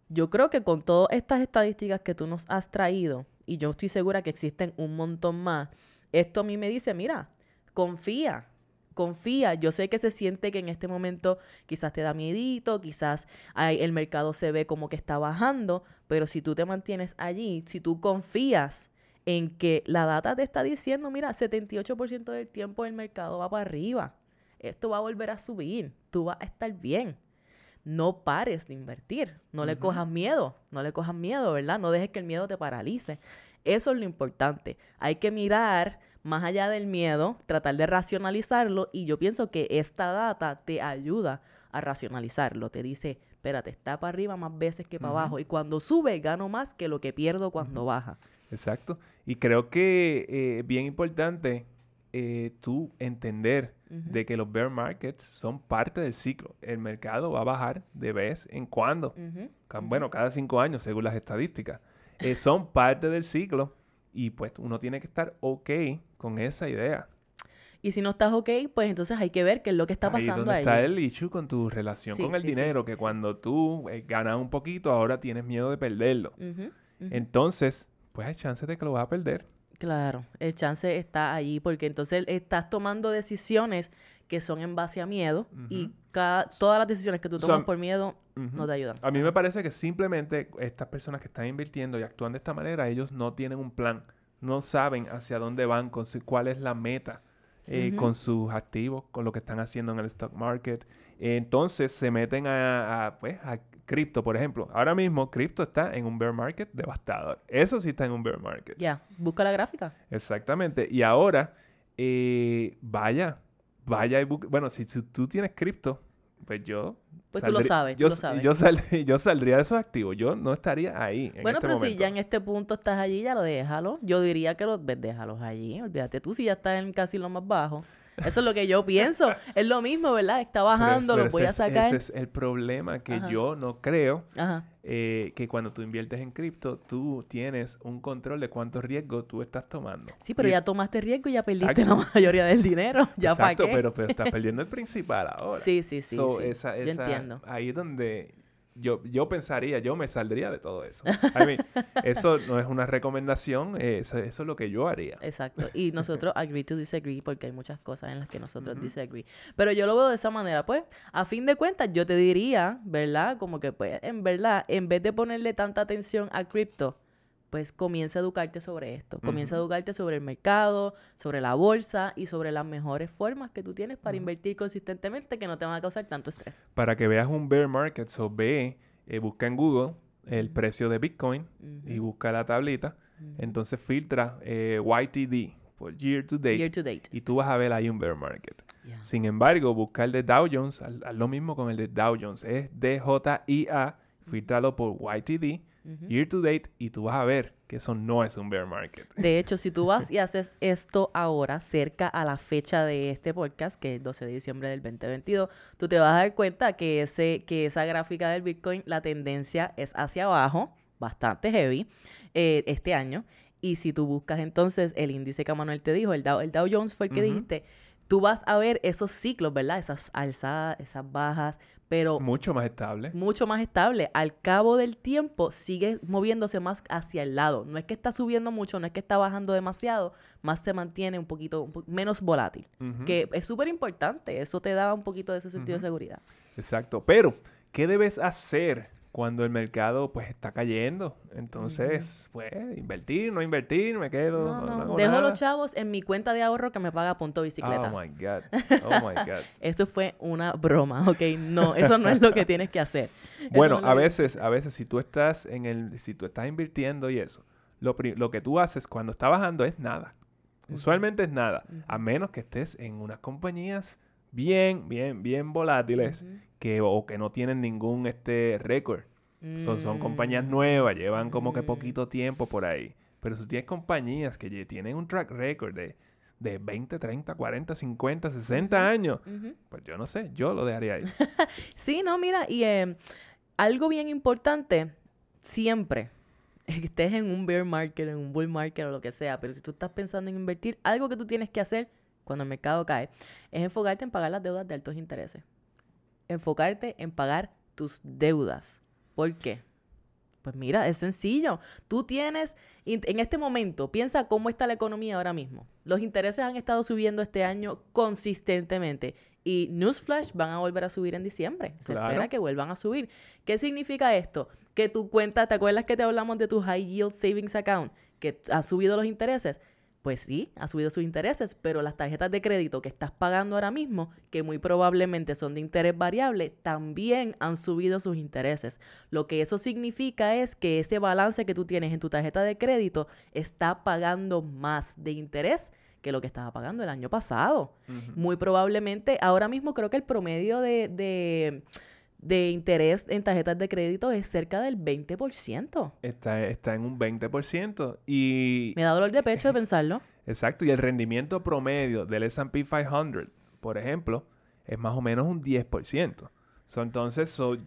yo creo que con todas estas estadísticas que tú nos has traído, y yo estoy segura que existen un montón más, esto a mí me dice, mira, confía, confía. Yo sé que se siente que en este momento quizás te da miedito, quizás el mercado se ve como que está bajando, pero si tú te mantienes allí, si tú confías en que la data te está diciendo, mira, 78% del tiempo el mercado va para arriba. Esto va a volver a subir. Tú vas a estar bien. No pares de invertir. No le cojas miedo. No le cojas miedo, ¿verdad? No dejes que el miedo te paralice. Eso es lo importante. Hay que mirar más allá del miedo, tratar de racionalizarlo y yo pienso que esta data te ayuda a racionalizarlo. Te dice, espérate, está para arriba más veces que para abajo y cuando sube gano más que lo que pierdo cuando baja. Exacto. Y creo que es eh, bien importante eh, tú entender de que los bear markets son parte del ciclo. El mercado va a bajar de vez en cuando. Bueno, cada cinco años, según las estadísticas. Eh, son parte del ciclo y pues uno tiene que estar ok con esa idea. Y si no estás ok, pues entonces hay que ver qué es lo que está pasando ahí. está el issue con tu relación con el dinero, que cuando tú ganas un poquito, ahora tienes miedo de perderlo. Entonces, pues hay chances de que lo vas a perder. Claro, el chance está ahí porque entonces estás tomando decisiones que son en base a miedo y cada, todas las decisiones que tú tomas por miedo no te ayudan. A mí me parece que simplemente estas personas que están invirtiendo y actúan de esta manera, ellos no tienen un plan, no saben hacia dónde van, con cuál es la meta eh, con sus activos, con lo que están haciendo en el stock market. Entonces se meten a, a pues, a cripto, por ejemplo. Ahora mismo, cripto está en un bear market devastador. Eso sí está en un bear market. Ya, busca la gráfica. Exactamente. Y ahora, eh, vaya, vaya y busca. Bueno, si, tú tienes cripto, pues yo. Pues tú lo sabes, yo, tú lo sabes. Yo, saldría de esos activos. Yo no estaría ahí. bueno, este pero si ya en este punto estás allí, ya lo déjalo. Yo diría que los déjalos allí. Olvídate tú si ya estás en casi lo más bajo. Eso es lo que yo pienso. Es lo mismo, ¿verdad? Está bajando, lo voy a sacar. Ese es el problema que yo no creo eh, que cuando tú inviertes en cripto, tú tienes un control de cuántos riesgos tú estás tomando. Sí, pero ya tomaste riesgo y ya perdiste la mayoría del dinero. ¿Ya Exacto, Pero, pero estás perdiendo el principal ahora. Sí, sí, sí. yo entiendo. Ahí es donde yo, yo pensaría, yo me saldría de todo eso. eso no es una recomendación, eso, es lo que yo haría. Exacto. Y nosotros agree to disagree porque hay muchas cosas en las que nosotros disagree. Pero yo lo veo de esa manera, pues, a fin de cuentas, yo te diría, ¿verdad? Como que, pues, en verdad, en vez de ponerle tanta atención a cripto, pues comienza a educarte sobre esto. Comienza a educarte sobre el mercado, sobre la bolsa y sobre las mejores formas que tú tienes para invertir consistentemente que no te van a causar tanto estrés. Para que veas un bear market, so ve, eh, busca en Google el precio de Bitcoin y busca la tablita. Entonces filtra eh, YTD, por year to, date, Y tú vas a ver ahí un bear market. Sin embargo, busca el de Dow Jones, haz, lo mismo con el de Dow Jones. Es DJIA, filtralo por YTD year to date, y tú vas a ver que eso no es un bear market. De hecho, si tú vas y haces esto ahora, cerca a la fecha de este podcast, que es 12 de diciembre del 2022, tú te vas a dar cuenta que, ese, que esa gráfica del Bitcoin, la tendencia es hacia abajo, bastante heavy, eh, este año. Y si tú buscas entonces el índice que Manuel te dijo, el Dow, el Dow Jones fue el que dijiste, tú vas a ver esos ciclos, ¿verdad? Esas alzadas, esas bajas, pero Mucho más estable. mucho más estable. Al cabo del tiempo sigue moviéndose más hacia el lado. No es que está subiendo mucho, no es que está bajando demasiado, más se mantiene un poquito un po- menos volátil. Que es súper importante, eso te da un poquito de ese sentido de seguridad. Exacto. Pero, ¿qué debes hacer cuando el mercado pues está cayendo? Entonces, pues, invertir, no invertir, me quedo. No, no, hago dejo nada. los chavos en mi cuenta de ahorro que me paga punto bicicleta. Oh my God. Oh my God. Eso fue una broma, ¿ok? No, eso no es lo que tienes que hacer. Bueno, no a veces, a veces si tú estás en el, si tú estás invirtiendo y eso, lo, pri- lo que tú haces cuando está bajando es nada. Usualmente es nada, a menos que estés en unas compañías bien, bien, bien volátiles que o que no tienen ningún este récord. Son, son compañías Mm. nuevas, llevan como que poquito tiempo por ahí. Pero si tienes compañías que tienen un track record de, de 20, 30, 40, 50, 60 años, pues yo no sé, yo lo dejaría ahí. Sí, no, mira, y eh, algo bien importante, siempre, que estés en un bear market, en un bull market o lo que sea, pero si tú estás pensando en invertir, algo que tú tienes que hacer cuando el mercado cae es enfocarte en pagar las deudas de altos intereses. Enfocarte en pagar tus deudas. ¿Por qué? Pues mira, es sencillo. Tú tienes, en este momento, piensa cómo está la economía ahora mismo. Los intereses han estado subiendo este año consistentemente y Newsflash van a volver a subir en diciembre. Se Claro. espera que vuelvan a subir. ¿Qué significa esto? Que tu cuenta, ¿te acuerdas que te hablamos de tu High Yield Savings Account? Que ha subido los intereses. Pues sí, ha subido sus intereses, pero las tarjetas de crédito que estás pagando ahora mismo, que muy probablemente son de interés variable, también han subido sus intereses. Lo que eso significa es que ese balance que tú tienes en tu tarjeta de crédito está pagando más de interés que lo que estaba pagando el año pasado. Muy probablemente, ahora mismo creo que el promedio de, de, de interés en tarjetas de crédito es cerca del 20%. Está, está en un 20% y... Me da dolor de pecho de pensarlo. Exacto, y el rendimiento promedio del S&P 500, por ejemplo, es más o menos un 10%. So, entonces, so,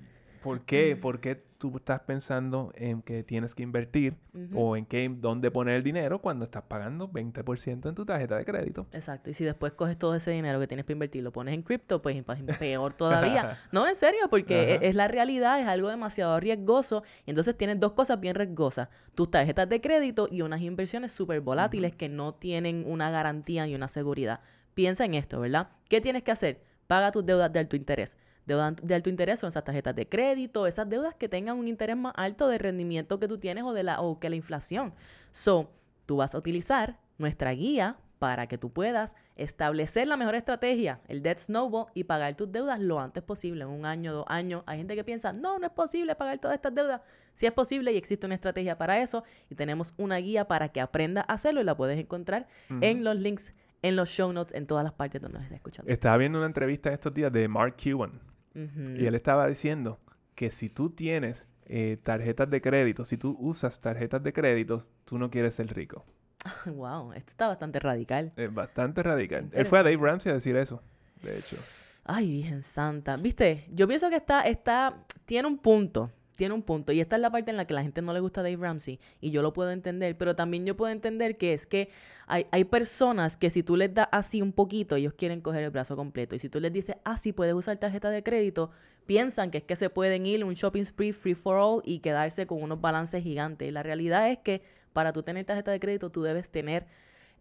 ¿por qué? ¿Por qué tú estás pensando en que tienes que invertir o en qué, dónde poner el dinero cuando estás pagando 20% en tu tarjeta de crédito? Exacto. Y si después coges todo ese dinero que tienes para invertir, lo pones en cripto, pues pues, peor todavía. No, en serio, porque e- es, la realidad, es algo demasiado riesgoso. Y entonces tienes dos cosas bien riesgosas. Tus tarjetas de crédito y unas inversiones súper volátiles que no tienen una garantía ni una seguridad. Piensa en esto, ¿verdad? ¿Qué tienes que hacer? Paga tus deudas de alto interés. Deudas de alto interés son esas tarjetas de crédito, esas deudas que tengan un interés más alto de rendimiento que tú tienes o, de la, o que la inflación. So, tú vas a utilizar nuestra guía para que tú puedas establecer la mejor estrategia, el Debt Snowball, y pagar tus deudas lo antes posible, en un año, dos años. Hay gente que piensa, no, no es posible pagar todas estas deudas. Sí es posible y existe una estrategia para eso y tenemos una guía para que aprenda a hacerlo y la puedes encontrar en los links, en los show notes, en todas las partes donde nos estés escuchando. Estaba viendo una entrevista estos días de Mark Cuban Y él estaba diciendo que si tú tienes eh, tarjetas de crédito, si tú usas tarjetas de crédito, tú no quieres ser rico. Wow, esto está bastante radical. Es bastante radical. Él fue a Dave Ramsey a decir eso, de hecho. Ay, Virgen Santa. ¿Viste? Yo pienso que está, está, tiene un punto. Tiene un punto. Y esta es la parte en la que la gente no le gusta a Dave Ramsey. Y yo lo puedo entender. Pero también yo puedo entender que es que hay, hay personas que si tú les das así un poquito, ellos quieren coger el brazo completo. Y si tú les dices, ah, sí, puedes usar tarjeta de crédito, piensan que es que se pueden ir un shopping spree free for all y quedarse con unos balances gigantes. Y la realidad es que para tú tener tarjeta de crédito, tú debes tener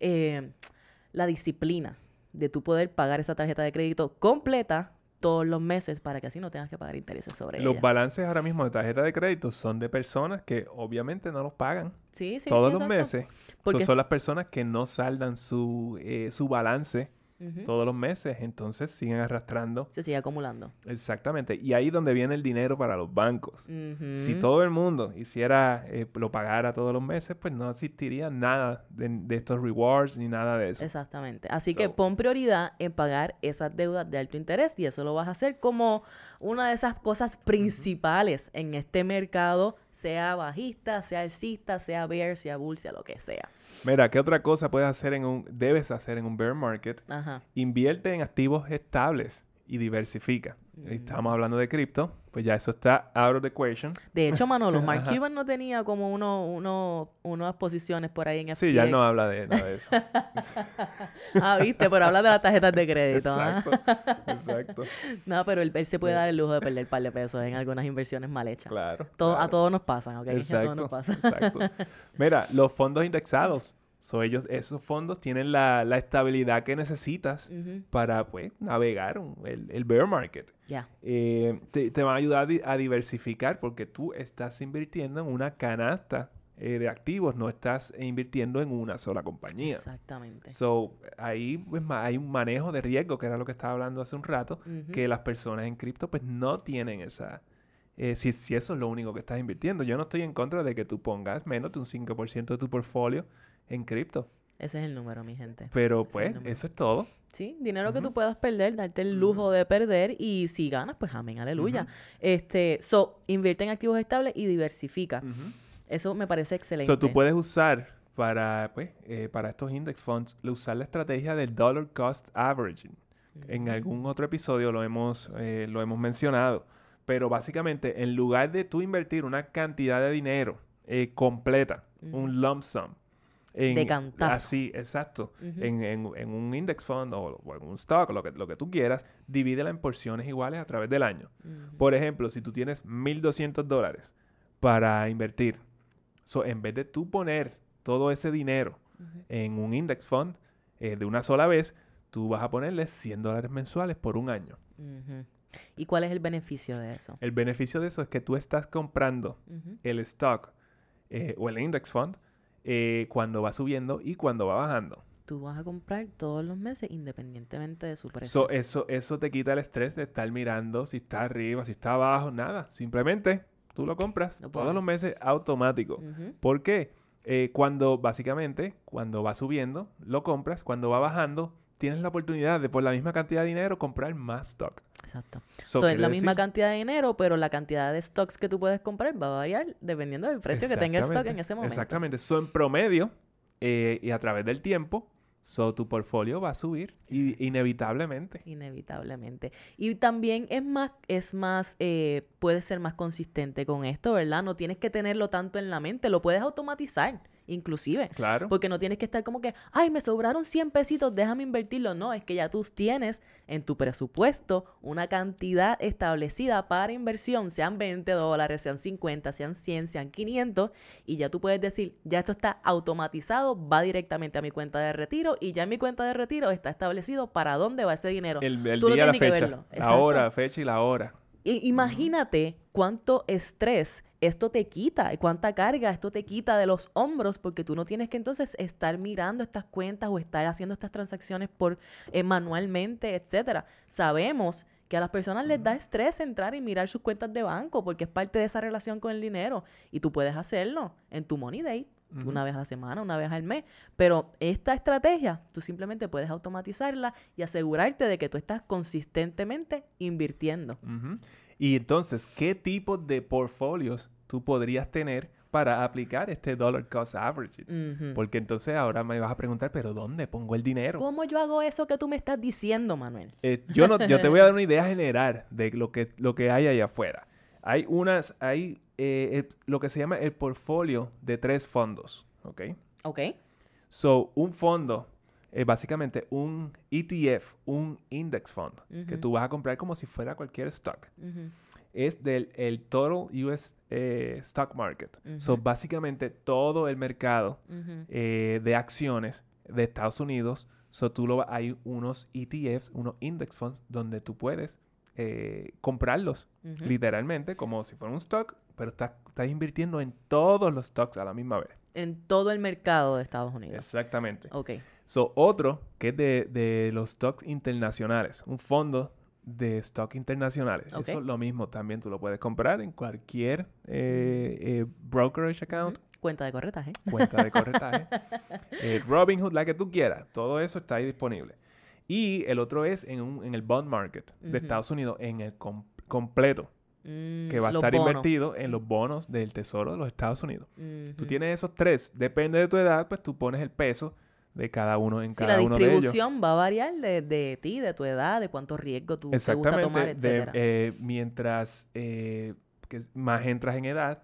eh, la disciplina de tú poder pagar esa tarjeta de crédito completa todos los meses para que así no tengas que pagar intereses sobre Los ella. balances ahora mismo de tarjeta de crédito son de personas que obviamente no los pagan Sí, sí, todos sí, los exacto. meses. Porque- So, son las personas que no saldan su, eh, su balance Todos los meses, entonces siguen arrastrando. Se sigue acumulando. Exactamente. Y ahí donde viene el dinero para los bancos. Si todo el mundo hiciera, eh, lo pagara todos los meses, pues no existiría nada de, de estos rewards ni nada de eso. Exactamente. Así que pon prioridad en pagar esas deudas de alto interés y eso lo vas a hacer como una de esas cosas principales en este mercado, sea bajista, sea alcista, sea bear, sea bull, sea lo que sea. Mira, ¿qué otra cosa puedes hacer en un, debes hacer en un bear market? Ajá. Invierte en activos estables y diversifica. Mm. Estamos hablando de cripto, pues ya eso está out of the equation. De hecho, Manolo, Mark. Cuban no tenía como uno, uno, unas posiciones por ahí en FTX. Sí, ya no habla de nada de eso. Ah, viste, pero habla de las tarjetas de crédito. ¿ah? exacto, exacto. No, pero él, él se puede dar el lujo de perder un par de pesos en algunas inversiones mal hechas. Claro. Todo- claro. A todos nos pasan, ¿ok? A todos nos pasan. exacto. Mira, los fondos indexados. So, ellos, esos fondos tienen la, la estabilidad que necesitas para pues, navegar el, el bear market. Ya. Eh, te, te van a ayudar a, di- a diversificar porque tú estás invirtiendo en una canasta eh, de activos, no estás invirtiendo en una sola compañía. Exactamente. So, ahí pues, hay un manejo de riesgo, que era lo que estaba hablando hace un rato, que las personas en cripto pues no tienen esa... eh, si, si eso es lo único que estás invirtiendo. Yo no estoy en contra de que tú pongas menos de un 5% de tu portfolio en cripto. Ese es el número, mi gente. Pero Ese pues eso es todo. Sí, dinero que tú puedas perder, darte el lujo de perder y si ganas, pues amén, aleluya. Este, so, invierte en activos estables y diversifica. Eso me parece excelente. So, tú puedes usar para, pues, eh, para estos index funds, usar la estrategia del dollar cost averaging. En algún otro episodio lo hemos, eh, lo hemos mencionado. Pero básicamente, en lugar de tú invertir una cantidad de dinero eh, completa, un lump sum, en, De cantazo. Así, exacto. En, en- en un index fund o, o en un stock, lo que, lo que tú quieras, divídela en porciones iguales a través del año. Por ejemplo, si tú tienes 1.200 dólares para invertir, so, en vez de tú poner todo ese dinero en un index fund eh, de una sola vez, tú vas a ponerle 100 dólares mensuales por un año. ¿Y cuál es el beneficio de eso? El beneficio de eso es que tú estás comprando el stock eh, o el index fund eh, cuando va subiendo y cuando va bajando. Tú vas a comprar todos los meses independientemente de su precio. So, eso, eso te quita el estrés de estar mirando si está arriba, si está abajo, nada. Simplemente tú lo compras todos los meses automático. Ujú. ¿Por qué? Eh, cuando, básicamente, cuando va subiendo, lo compras. Cuando va bajando, tienes la oportunidad de, por la misma cantidad de dinero, comprar más stock. Exacto. So, So, es la misma cantidad de dinero, pero la cantidad de stocks que tú puedes comprar va a variar dependiendo del precio que tenga el stock en ese momento. Exactamente. So, en promedio eh, y a través del tiempo, so, tu portfolio va a subir y, inevitablemente. Inevitablemente. Y también es más, es más, eh, puedes ser más consistente con esto, ¿verdad? No tienes que tenerlo tanto en la mente, lo puedes automatizar, inclusive. Claro. Porque no tienes que estar como que, ay, me sobraron 100 pesitos, déjame invertirlo. No, es que ya tú tienes en tu presupuesto una cantidad establecida para inversión, sean 20 dólares, sean 50, sean 100, sean 500, y ya tú puedes decir, ya esto está automatizado, va directamente a mi cuenta de retiro, y ya en mi cuenta de retiro está establecido para dónde va ese dinero. El, el Tú no día, la tienes ni que fecha. verlo. La hora, fecha y la hora. Imagínate cuánto estrés esto te quita y cuánta carga esto te quita de los hombros porque tú no tienes que entonces estar mirando estas cuentas o estar haciendo estas transacciones por eh, manualmente, etcétera. Sabemos que a las personas les da estrés entrar y mirar sus cuentas de banco porque es parte de esa relación con el dinero y tú puedes hacerlo en tu Money Day una vez a la semana, una vez al mes, pero esta estrategia tú simplemente puedes automatizarla y asegurarte de que tú estás consistentemente invirtiendo. Y entonces, ¿qué tipo de portfolios tú podrías tener para aplicar este dollar cost averaging? Ujú. Porque entonces ahora me vas a preguntar, ¿pero dónde pongo el dinero? ¿Cómo yo hago eso que tú me estás diciendo, Manuel? Eh, yo, no, yo te voy a dar una idea general de lo que, lo que hay allá afuera. Hay unas, hay eh, el- lo que se llama el portfolio de tres fondos, ¿ok? Ok. So, un fondo es básicamente un ETF, un index fund, que Ujú. tú vas a comprar como si fuera cualquier stock. Ujú. Es del el total US eh, stock market. So, Ujú. básicamente todo el mercado eh, de acciones de Estados Unidos. So, tú lo, hay unos ETFs, unos index funds, donde tú puedes eh, comprarlos literalmente como si fuera un stock, pero estás, estás invirtiendo en todos los stocks a la misma vez. En todo el mercado de Estados Unidos. Exactamente. Ok. So, otro que es de, de los stocks internacionales, un fondo de stock internacionales. Ok. Eso es lo mismo también, tú lo puedes comprar en cualquier eh, eh, brokerage account. Cuenta de corretaje. cuenta de corretaje, eh, Robinhood, la que tú quieras, todo eso está ahí disponible. Y el otro es en, un- en el bond market de. Estados Unidos, en el com- completo, Mm, que va a estar bonos. invertido en los bonos del Tesoro de los Estados Unidos. Tú tienes esos tres. Depende de tu edad, pues tú pones el peso de cada uno en cada la uno de ellos. distribución va a variar de, de ti, de tu edad, de cuánto riesgo tú te gusta tomar, etcétera. eh, mientras eh, que más entras en edad,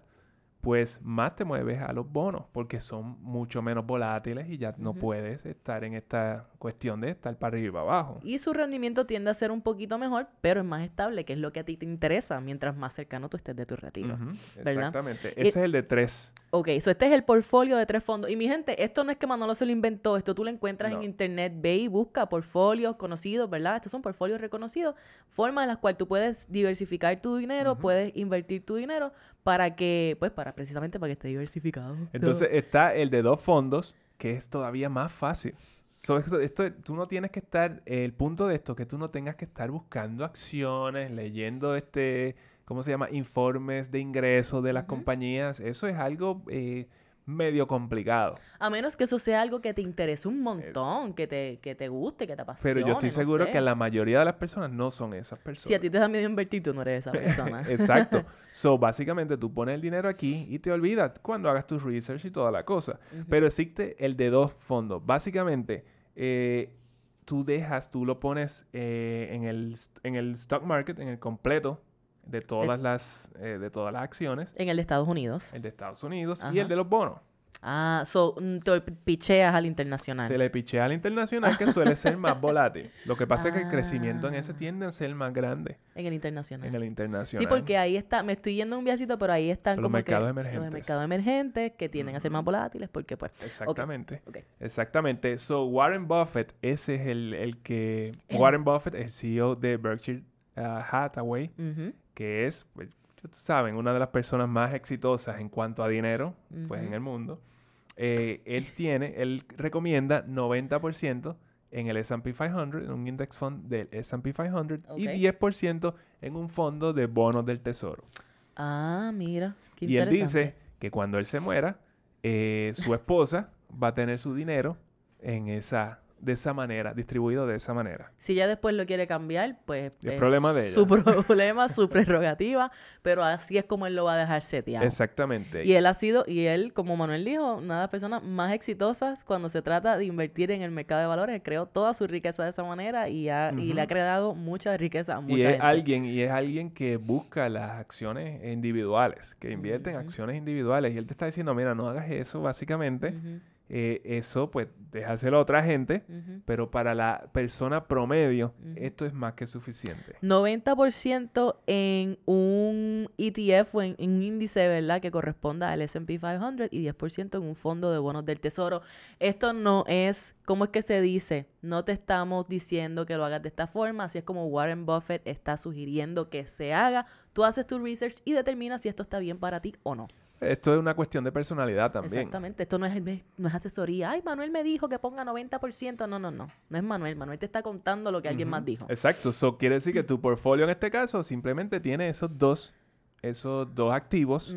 pues más te mueves a los bonos, porque son mucho menos volátiles y ya no puedes estar en esta cuestión de estar para arriba y para abajo. Y su rendimiento tiende a ser un poquito mejor, pero es más estable, que es lo que a ti te interesa mientras más cercano tú estés de tu retiro. Exactamente. Y- Ese es el de tres. Ok, so este es el portfolio de tres fondos. Y mi gente, esto no es que Manolo se lo inventó, esto tú lo encuentras en internet, ve y busca portfolios conocidos, ¿verdad? Estos son portfolios reconocidos, formas en las cuales tú puedes diversificar tu dinero, puedes invertir tu dinero para que, pues, para precisamente para que esté diversificado. Entonces está el de dos fondos, que es todavía más fácil. So, esto, esto- tú no tienes que estar, el punto de esto, que tú no tengas que estar buscando acciones, leyendo este, ¿cómo se llama? Informes de ingresos de las compañías. Eso es algo eh, medio complicado. A menos que eso sea algo que te interese un montón, que te, que te guste, que te apasione. Pero yo estoy no seguro sé. que la mayoría de las personas no son esas personas. Si a ti te da miedo invertir, tú no eres esa persona. Exacto. So, básicamente tú pones el dinero aquí y te olvidas cuando hagas tu research y toda la cosa. Pero existe el de dos fondos. Básicamente, eh, tú dejas, tú lo pones eh, en, el, en el stock market, en el completo de todas las, eh, de todas las acciones, En el de Estados Unidos. el de Estados Unidos y el de los bonos. Ah, so, mm, te picheas al internacional. Te le pichea al internacional que suele ser más volátil. Lo que pasa es que el crecimiento en ese Ah. tiende a ser más grande En el internacional. en el internacional. Sí, porque ahí está, me estoy yendo un viajito, pero ahí están Son los como que mercados los emergentes. de mercados emergentes que tienden a ser más volátiles porque pues, Exactamente. Exactamente. So, Warren Buffett, ese es el, el que... El- Warren Buffett, el CEO de Berkshire uh, Hathaway, Ujú, que es, pues, saben, una de las personas más exitosas en cuanto a dinero, pues, en el mundo. Eh, él tiene, él recomienda 90% en el S&P 500, en un index fund del S&P 500, y Ok. 10% en un fondo de bonos del tesoro. Ah, mira, qué Y él interesante. dice que cuando él se muera, eh, su esposa va a tener su dinero en esa, de esa manera, distribuido de esa manera. Si ella después lo quiere cambiar, pues Es problema de ella. Su problema, su prerrogativa, pero así es como él lo va a dejar seteado. Exactamente. Y él ha sido, y él, como Manuel dijo, una de las personas más exitosas cuando se trata de invertir en el mercado de valores. Creó toda su riqueza de esa manera y, ha- y le ha creado mucha riqueza a mucha y es gente. alguien y es alguien que busca las acciones individuales, que invierte en acciones individuales y él te está diciendo, mira, no hagas eso, básicamente, eh, eso pues déjaselo a otra gente, pero para la persona promedio esto es más que suficiente. 90% en un ETF o en, en un índice, ¿verdad? Que corresponda al S&P 500 y 10% en un fondo de bonos del tesoro. Esto no es, ¿cómo es que se dice? No te estamos diciendo que lo hagas de esta forma, así es como Warren Buffett está sugiriendo que se haga. Tú haces tu research y determinas si esto está bien para ti o no. Esto es una cuestión de personalidad también. Exactamente, esto no es, no es asesoría. Ay, Manuel me dijo que ponga 90%. No, no, no. No es Manuel. Manuel te está contando lo que alguien más dijo. Exacto. Eso quiere decir que tu portfolio en este caso simplemente tiene esos dos, esos dos activos.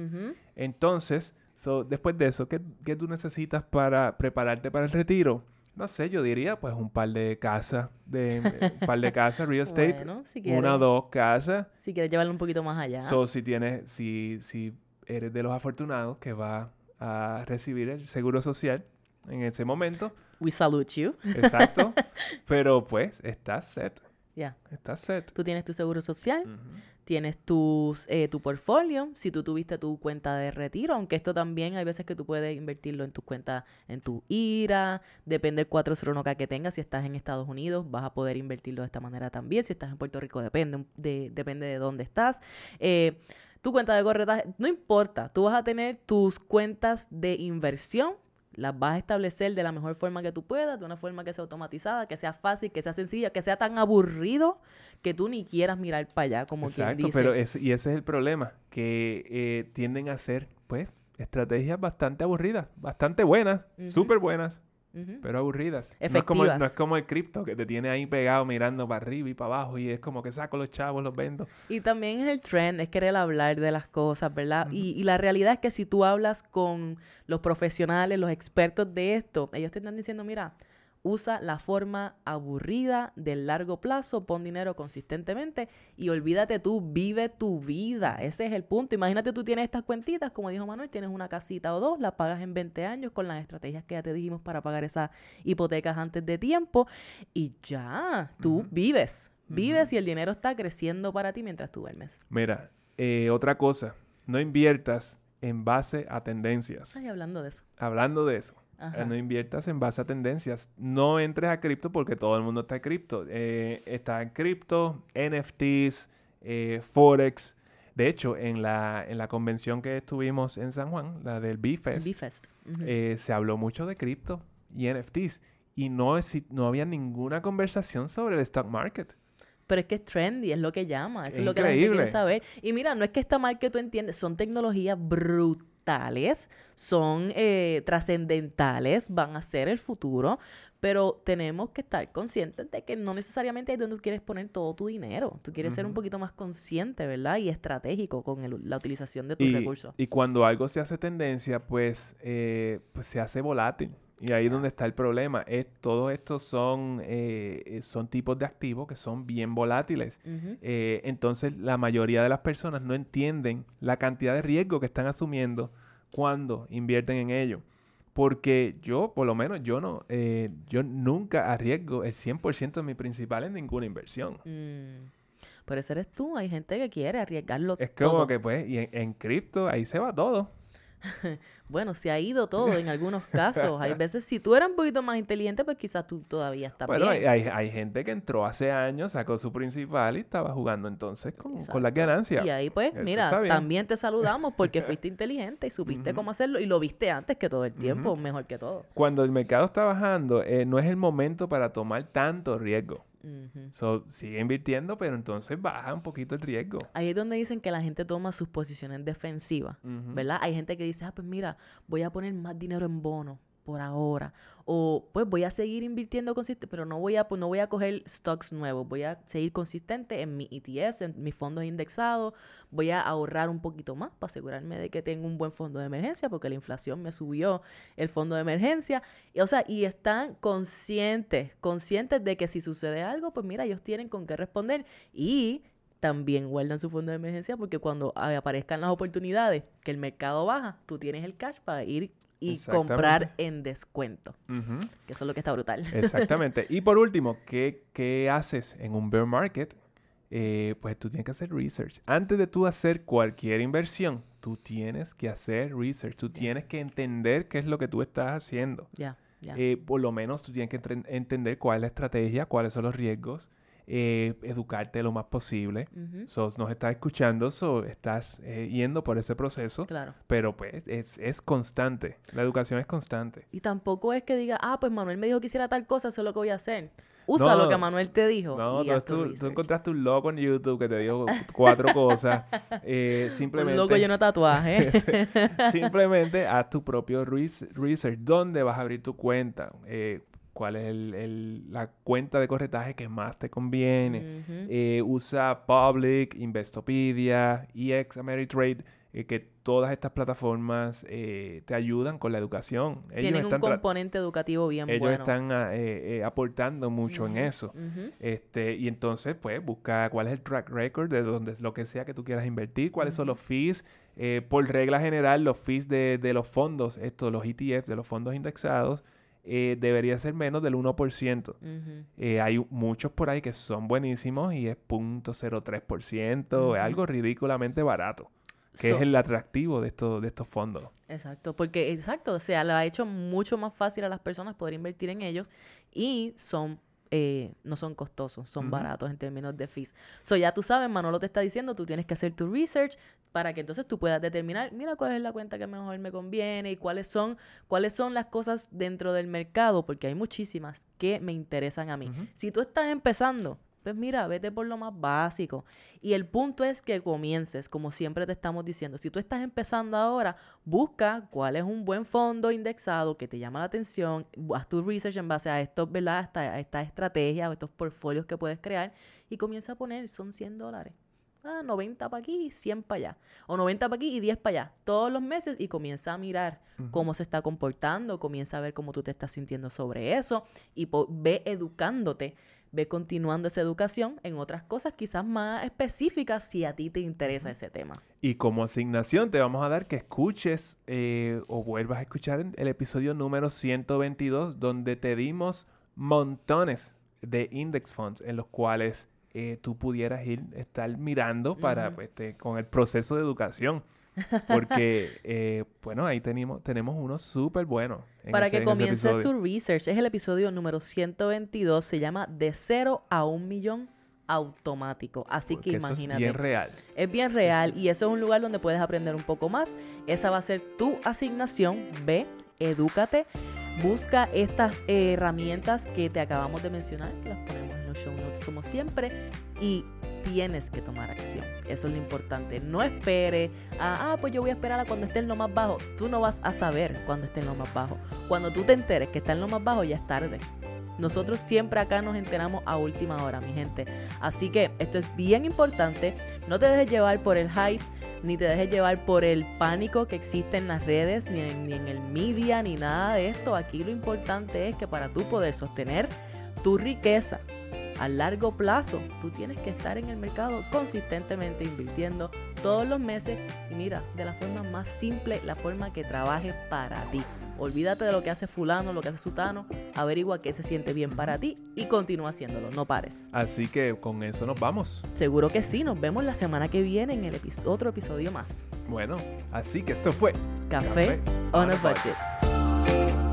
Entonces, so, después de eso, ¿qué, qué tú necesitas para prepararte para el retiro? No sé, yo diría pues un par de casas, de, un par de casas, real estate, Bueno, si quieres. una o dos casas. Si quieres llevarlo un poquito más allá. So, si tienes, si, si eres de los afortunados que va a recibir el seguro social en ese momento, We salute you. exacto, pero pues estás set, Ya. estás set. Tú tienes tu seguro social, Ujú. tienes tus, eh, tu portfolio, si tú tuviste tu cuenta de retiro, aunque esto también hay veces que tú puedes invertirlo en tus cuentas, en tu IRA, depende del 401k que tengas, si estás en Estados Unidos vas a poder invertirlo de esta manera también, si estás en Puerto Rico depende de, depende de dónde estás. Eh, tu cuenta de corretaje, no importa, tú vas a tener tus cuentas de inversión, las vas a establecer de la mejor forma que tú puedas, de una forma que sea automatizada, que sea fácil, que sea sencilla, que sea tan aburrido que tú ni quieras mirar para allá, como quien dice. pero es, y ese es el problema, que eh, tienden a ser, pues, estrategias bastante aburridas, bastante buenas, Ujú. súper buenas, Pero aburridas. No es, como no Efectivas. es como el cripto que te tiene ahí pegado mirando para arriba y para abajo y es como que saco los chavos, los vendo. Y también es el trend, es querer hablar de las cosas, ¿verdad? y, y la realidad es que si tú hablas con los profesionales, los expertos de esto, ellos te están diciendo, mira, Usa la forma aburrida del largo plazo, pon dinero consistentemente y olvídate tú, vive tu vida. Ese es el punto. Imagínate tú tienes estas cuentitas, como dijo Manuel, tienes una casita o dos, la pagas en 20 años con las estrategias que ya te dijimos para pagar esas hipotecas antes de tiempo y ya, tú vives. Vives y el dinero está creciendo para ti mientras tú duermes. Mira, eh, otra cosa, no inviertas en base a tendencias. Ay, hablando de eso. Hablando de eso. Ajá. Eh, No inviertas en base a tendencias. No entres a cripto porque todo el mundo está en cripto. Eh, está en cripto, NFTs, eh, Forex. De hecho, en la, en la convención que estuvimos en San Juan, la del B-Fest, eh, se habló mucho de cripto y NFTs. Y no, exi- no había ninguna conversación sobre el stock market. Pero es que es trendy, es lo que llama, eso es, Es lo que la gente quiere saber. Y mira, no es que está mal que tú entiendes, son tecnologías brutales, son eh, trascendentales, van a ser el futuro, pero tenemos que estar conscientes de que no necesariamente es donde tú quieres poner todo tu dinero. Tú quieres ser un poquito más consciente, ¿verdad? Y estratégico con el- la utilización de tus Y, recursos. y cuando algo se hace tendencia, pues, eh, pues se hace volátil. Y ahí es donde está el problema. Es, todos estos son, eh, son tipos de activos que son bien volátiles. Eh, entonces, la mayoría de las personas no entienden la cantidad de riesgo que están asumiendo cuando invierten en ello. Porque yo, por lo menos, yo no, eh, yo nunca arriesgo el 100% de mi principal en ninguna inversión. Mm. Pero ese eres tú, hay gente que quiere arriesgarlo Es como todo. que, pues, y en, en cripto, ahí se va todo. Bueno, se ha ido todo en algunos casos. Hay veces, si tú eras un poquito más inteligente, pues quizás tú todavía estás Bueno, hay, bien. hay, hay gente que entró hace años, sacó su principal y estaba jugando entonces con, con las ganancias. Y ahí, pues, Eso mira, también te saludamos porque fuiste inteligente y supiste cómo hacerlo y lo viste antes que todo el tiempo, mejor que todo. Cuando el mercado está bajando, eh, no es el momento para tomar tanto riesgo. Ujú. So, sigue invirtiendo, pero entonces baja un poquito el riesgo. Ahí es donde dicen que la gente toma sus posiciones defensivas. ¿verdad? Hay gente que dice, ah, pues mira, voy a poner más dinero en bono por ahora. O pues voy a seguir invirtiendo consistente, pero no voy a, pues, no voy a coger stocks nuevos. Voy a seguir consistente en mis ETFs, en mis fondos indexados. Voy a ahorrar un poquito más para asegurarme de que tengo un buen fondo de emergencia, porque la inflación me subió el fondo de emergencia. Y, o sea, y están conscientes, conscientes de que si sucede algo, pues mira, ellos tienen con qué responder. Y también guardan su fondo de emergencia porque cuando ah, aparezcan las oportunidades que el mercado baja, tú tienes el cash para ir y comprar en descuento. Que eso es lo que está brutal. Exactamente. y por último, ¿qué, qué haces en un bear market? Eh, pues tú tienes que hacer research. Antes de tú hacer cualquier inversión, tú tienes que hacer research. Tú tienes que entender qué es lo que tú estás haciendo. Ya, ya. Eh, por lo menos tú tienes que entender cuál es la estrategia, cuáles son los riesgos, eh, educarte lo más posible. So, nos estás escuchando, so, estás eh, yendo por ese proceso, Claro. pero pues es, es constante. La educación es constante. Y tampoco es que diga, ah, pues Manuel me dijo que hiciera tal cosa, eso es lo que voy a hacer. Usa lo que Manuel te dijo. No, y tú, tu tú- encontraste un loco en YouTube que te dijo cuatro cosas. Eh, Un simplemente, loco lleno de tatuajes. simplemente haz tu propio res- research. ¿Dónde vas a abrir tu cuenta? Eh, ¿Cuál es el- el- la cuenta de corretaje que más te conviene? Eh, usa Public, Investopedia, EX, Ameritrade, eh, que todas estas plataformas eh, te ayudan con la educación. Ellos Tienen un están, componente educativo bien ellos bueno. están ah, eh, eh, aportando mucho en eso. Este, y entonces, pues, busca cuál es el track record de donde lo que sea que tú quieras invertir, cuáles son los fees. Eh, por regla general, los fees de, de los fondos, estos, los ETFs, de los fondos indexados, eh, debería ser menos del 1%. Ujú. Eh, hay muchos por ahí que son buenísimos y es 0.03%, Ujú. es algo ridículamente barato, que So- es el atractivo de estos, de estos fondos. Exacto, porque exacto, o sea, lo ha hecho mucho más fácil a las personas poder invertir en ellos y son eh, no son costosos, son baratos en términos de fees. So ya tú sabes, Manolo te está diciendo, tú tienes que hacer tu research para que entonces tú puedas determinar, mira cuál es la cuenta que mejor me conviene y cuáles son cuáles son las cosas dentro del mercado, porque hay muchísimas que me interesan a mí. Si tú estás empezando, pues mira, vete por lo más básico. Y el punto es que comiences, como siempre te estamos diciendo. Si tú estás empezando ahora, busca cuál es un buen fondo indexado que te llama la atención, haz tu research en base a estos, ¿verdad? Esta- A estas estrategias o estos portfolios que puedes crear y comienza a poner, son 100 dólares. Ah, 90 para aquí y 100 para allá. O 90 para aquí y 10 para allá. Todos los meses y comienza a mirar cómo se está comportando, comienza a ver cómo tú te estás sintiendo sobre eso y ve educándote ve continuando esa educación en otras cosas quizás más específicas si a ti te interesa ese tema. Y como asignación te vamos a dar que escuches eh, o vuelvas a escuchar el episodio número 122 donde te dimos montones de index funds en los cuales eh, tú pudieras ir, estar mirando para, pues, con el proceso de educación. Porque, eh, bueno, ahí tenemos, tenemos uno súper bueno. Para que comiences tu research, es el episodio número 122, se llama De cero a un millón automático. Así que imagínate. es bien real. Es bien real y eso es un lugar donde puedes aprender un poco más. Esa va a ser tu asignación. Ve, edúcate, busca estas herramientas que te acabamos de mencionar, las ponemos show como siempre y tienes que tomar acción. Eso es lo importante. No espere a, ah, pues yo voy a esperar a cuando esté en lo más bajo. Tú no vas a saber cuando esté en lo más bajo. Cuando tú te enteres que está en lo más bajo, ya es tarde. Nosotros siempre acá nos enteramos a última hora, mi gente. Así que esto es bien importante. No te dejes llevar por el hype, ni te dejes llevar por el pánico que existe en las redes, ni en el media, ni nada de esto. Aquí lo importante es que para tú poder sostener tu riqueza, a largo plazo, tú tienes que estar en el mercado consistentemente invirtiendo todos los meses y mira, de la forma más simple, la forma que trabaje para ti. Olvídate de lo que hace fulano, lo que hace sutano, averigua qué se siente bien para ti y continúa haciéndolo, no pares. Así que con eso nos vamos. Seguro que sí, nos vemos la semana que viene en el otro episodio más. Bueno, así que esto fue Café, on, a budget.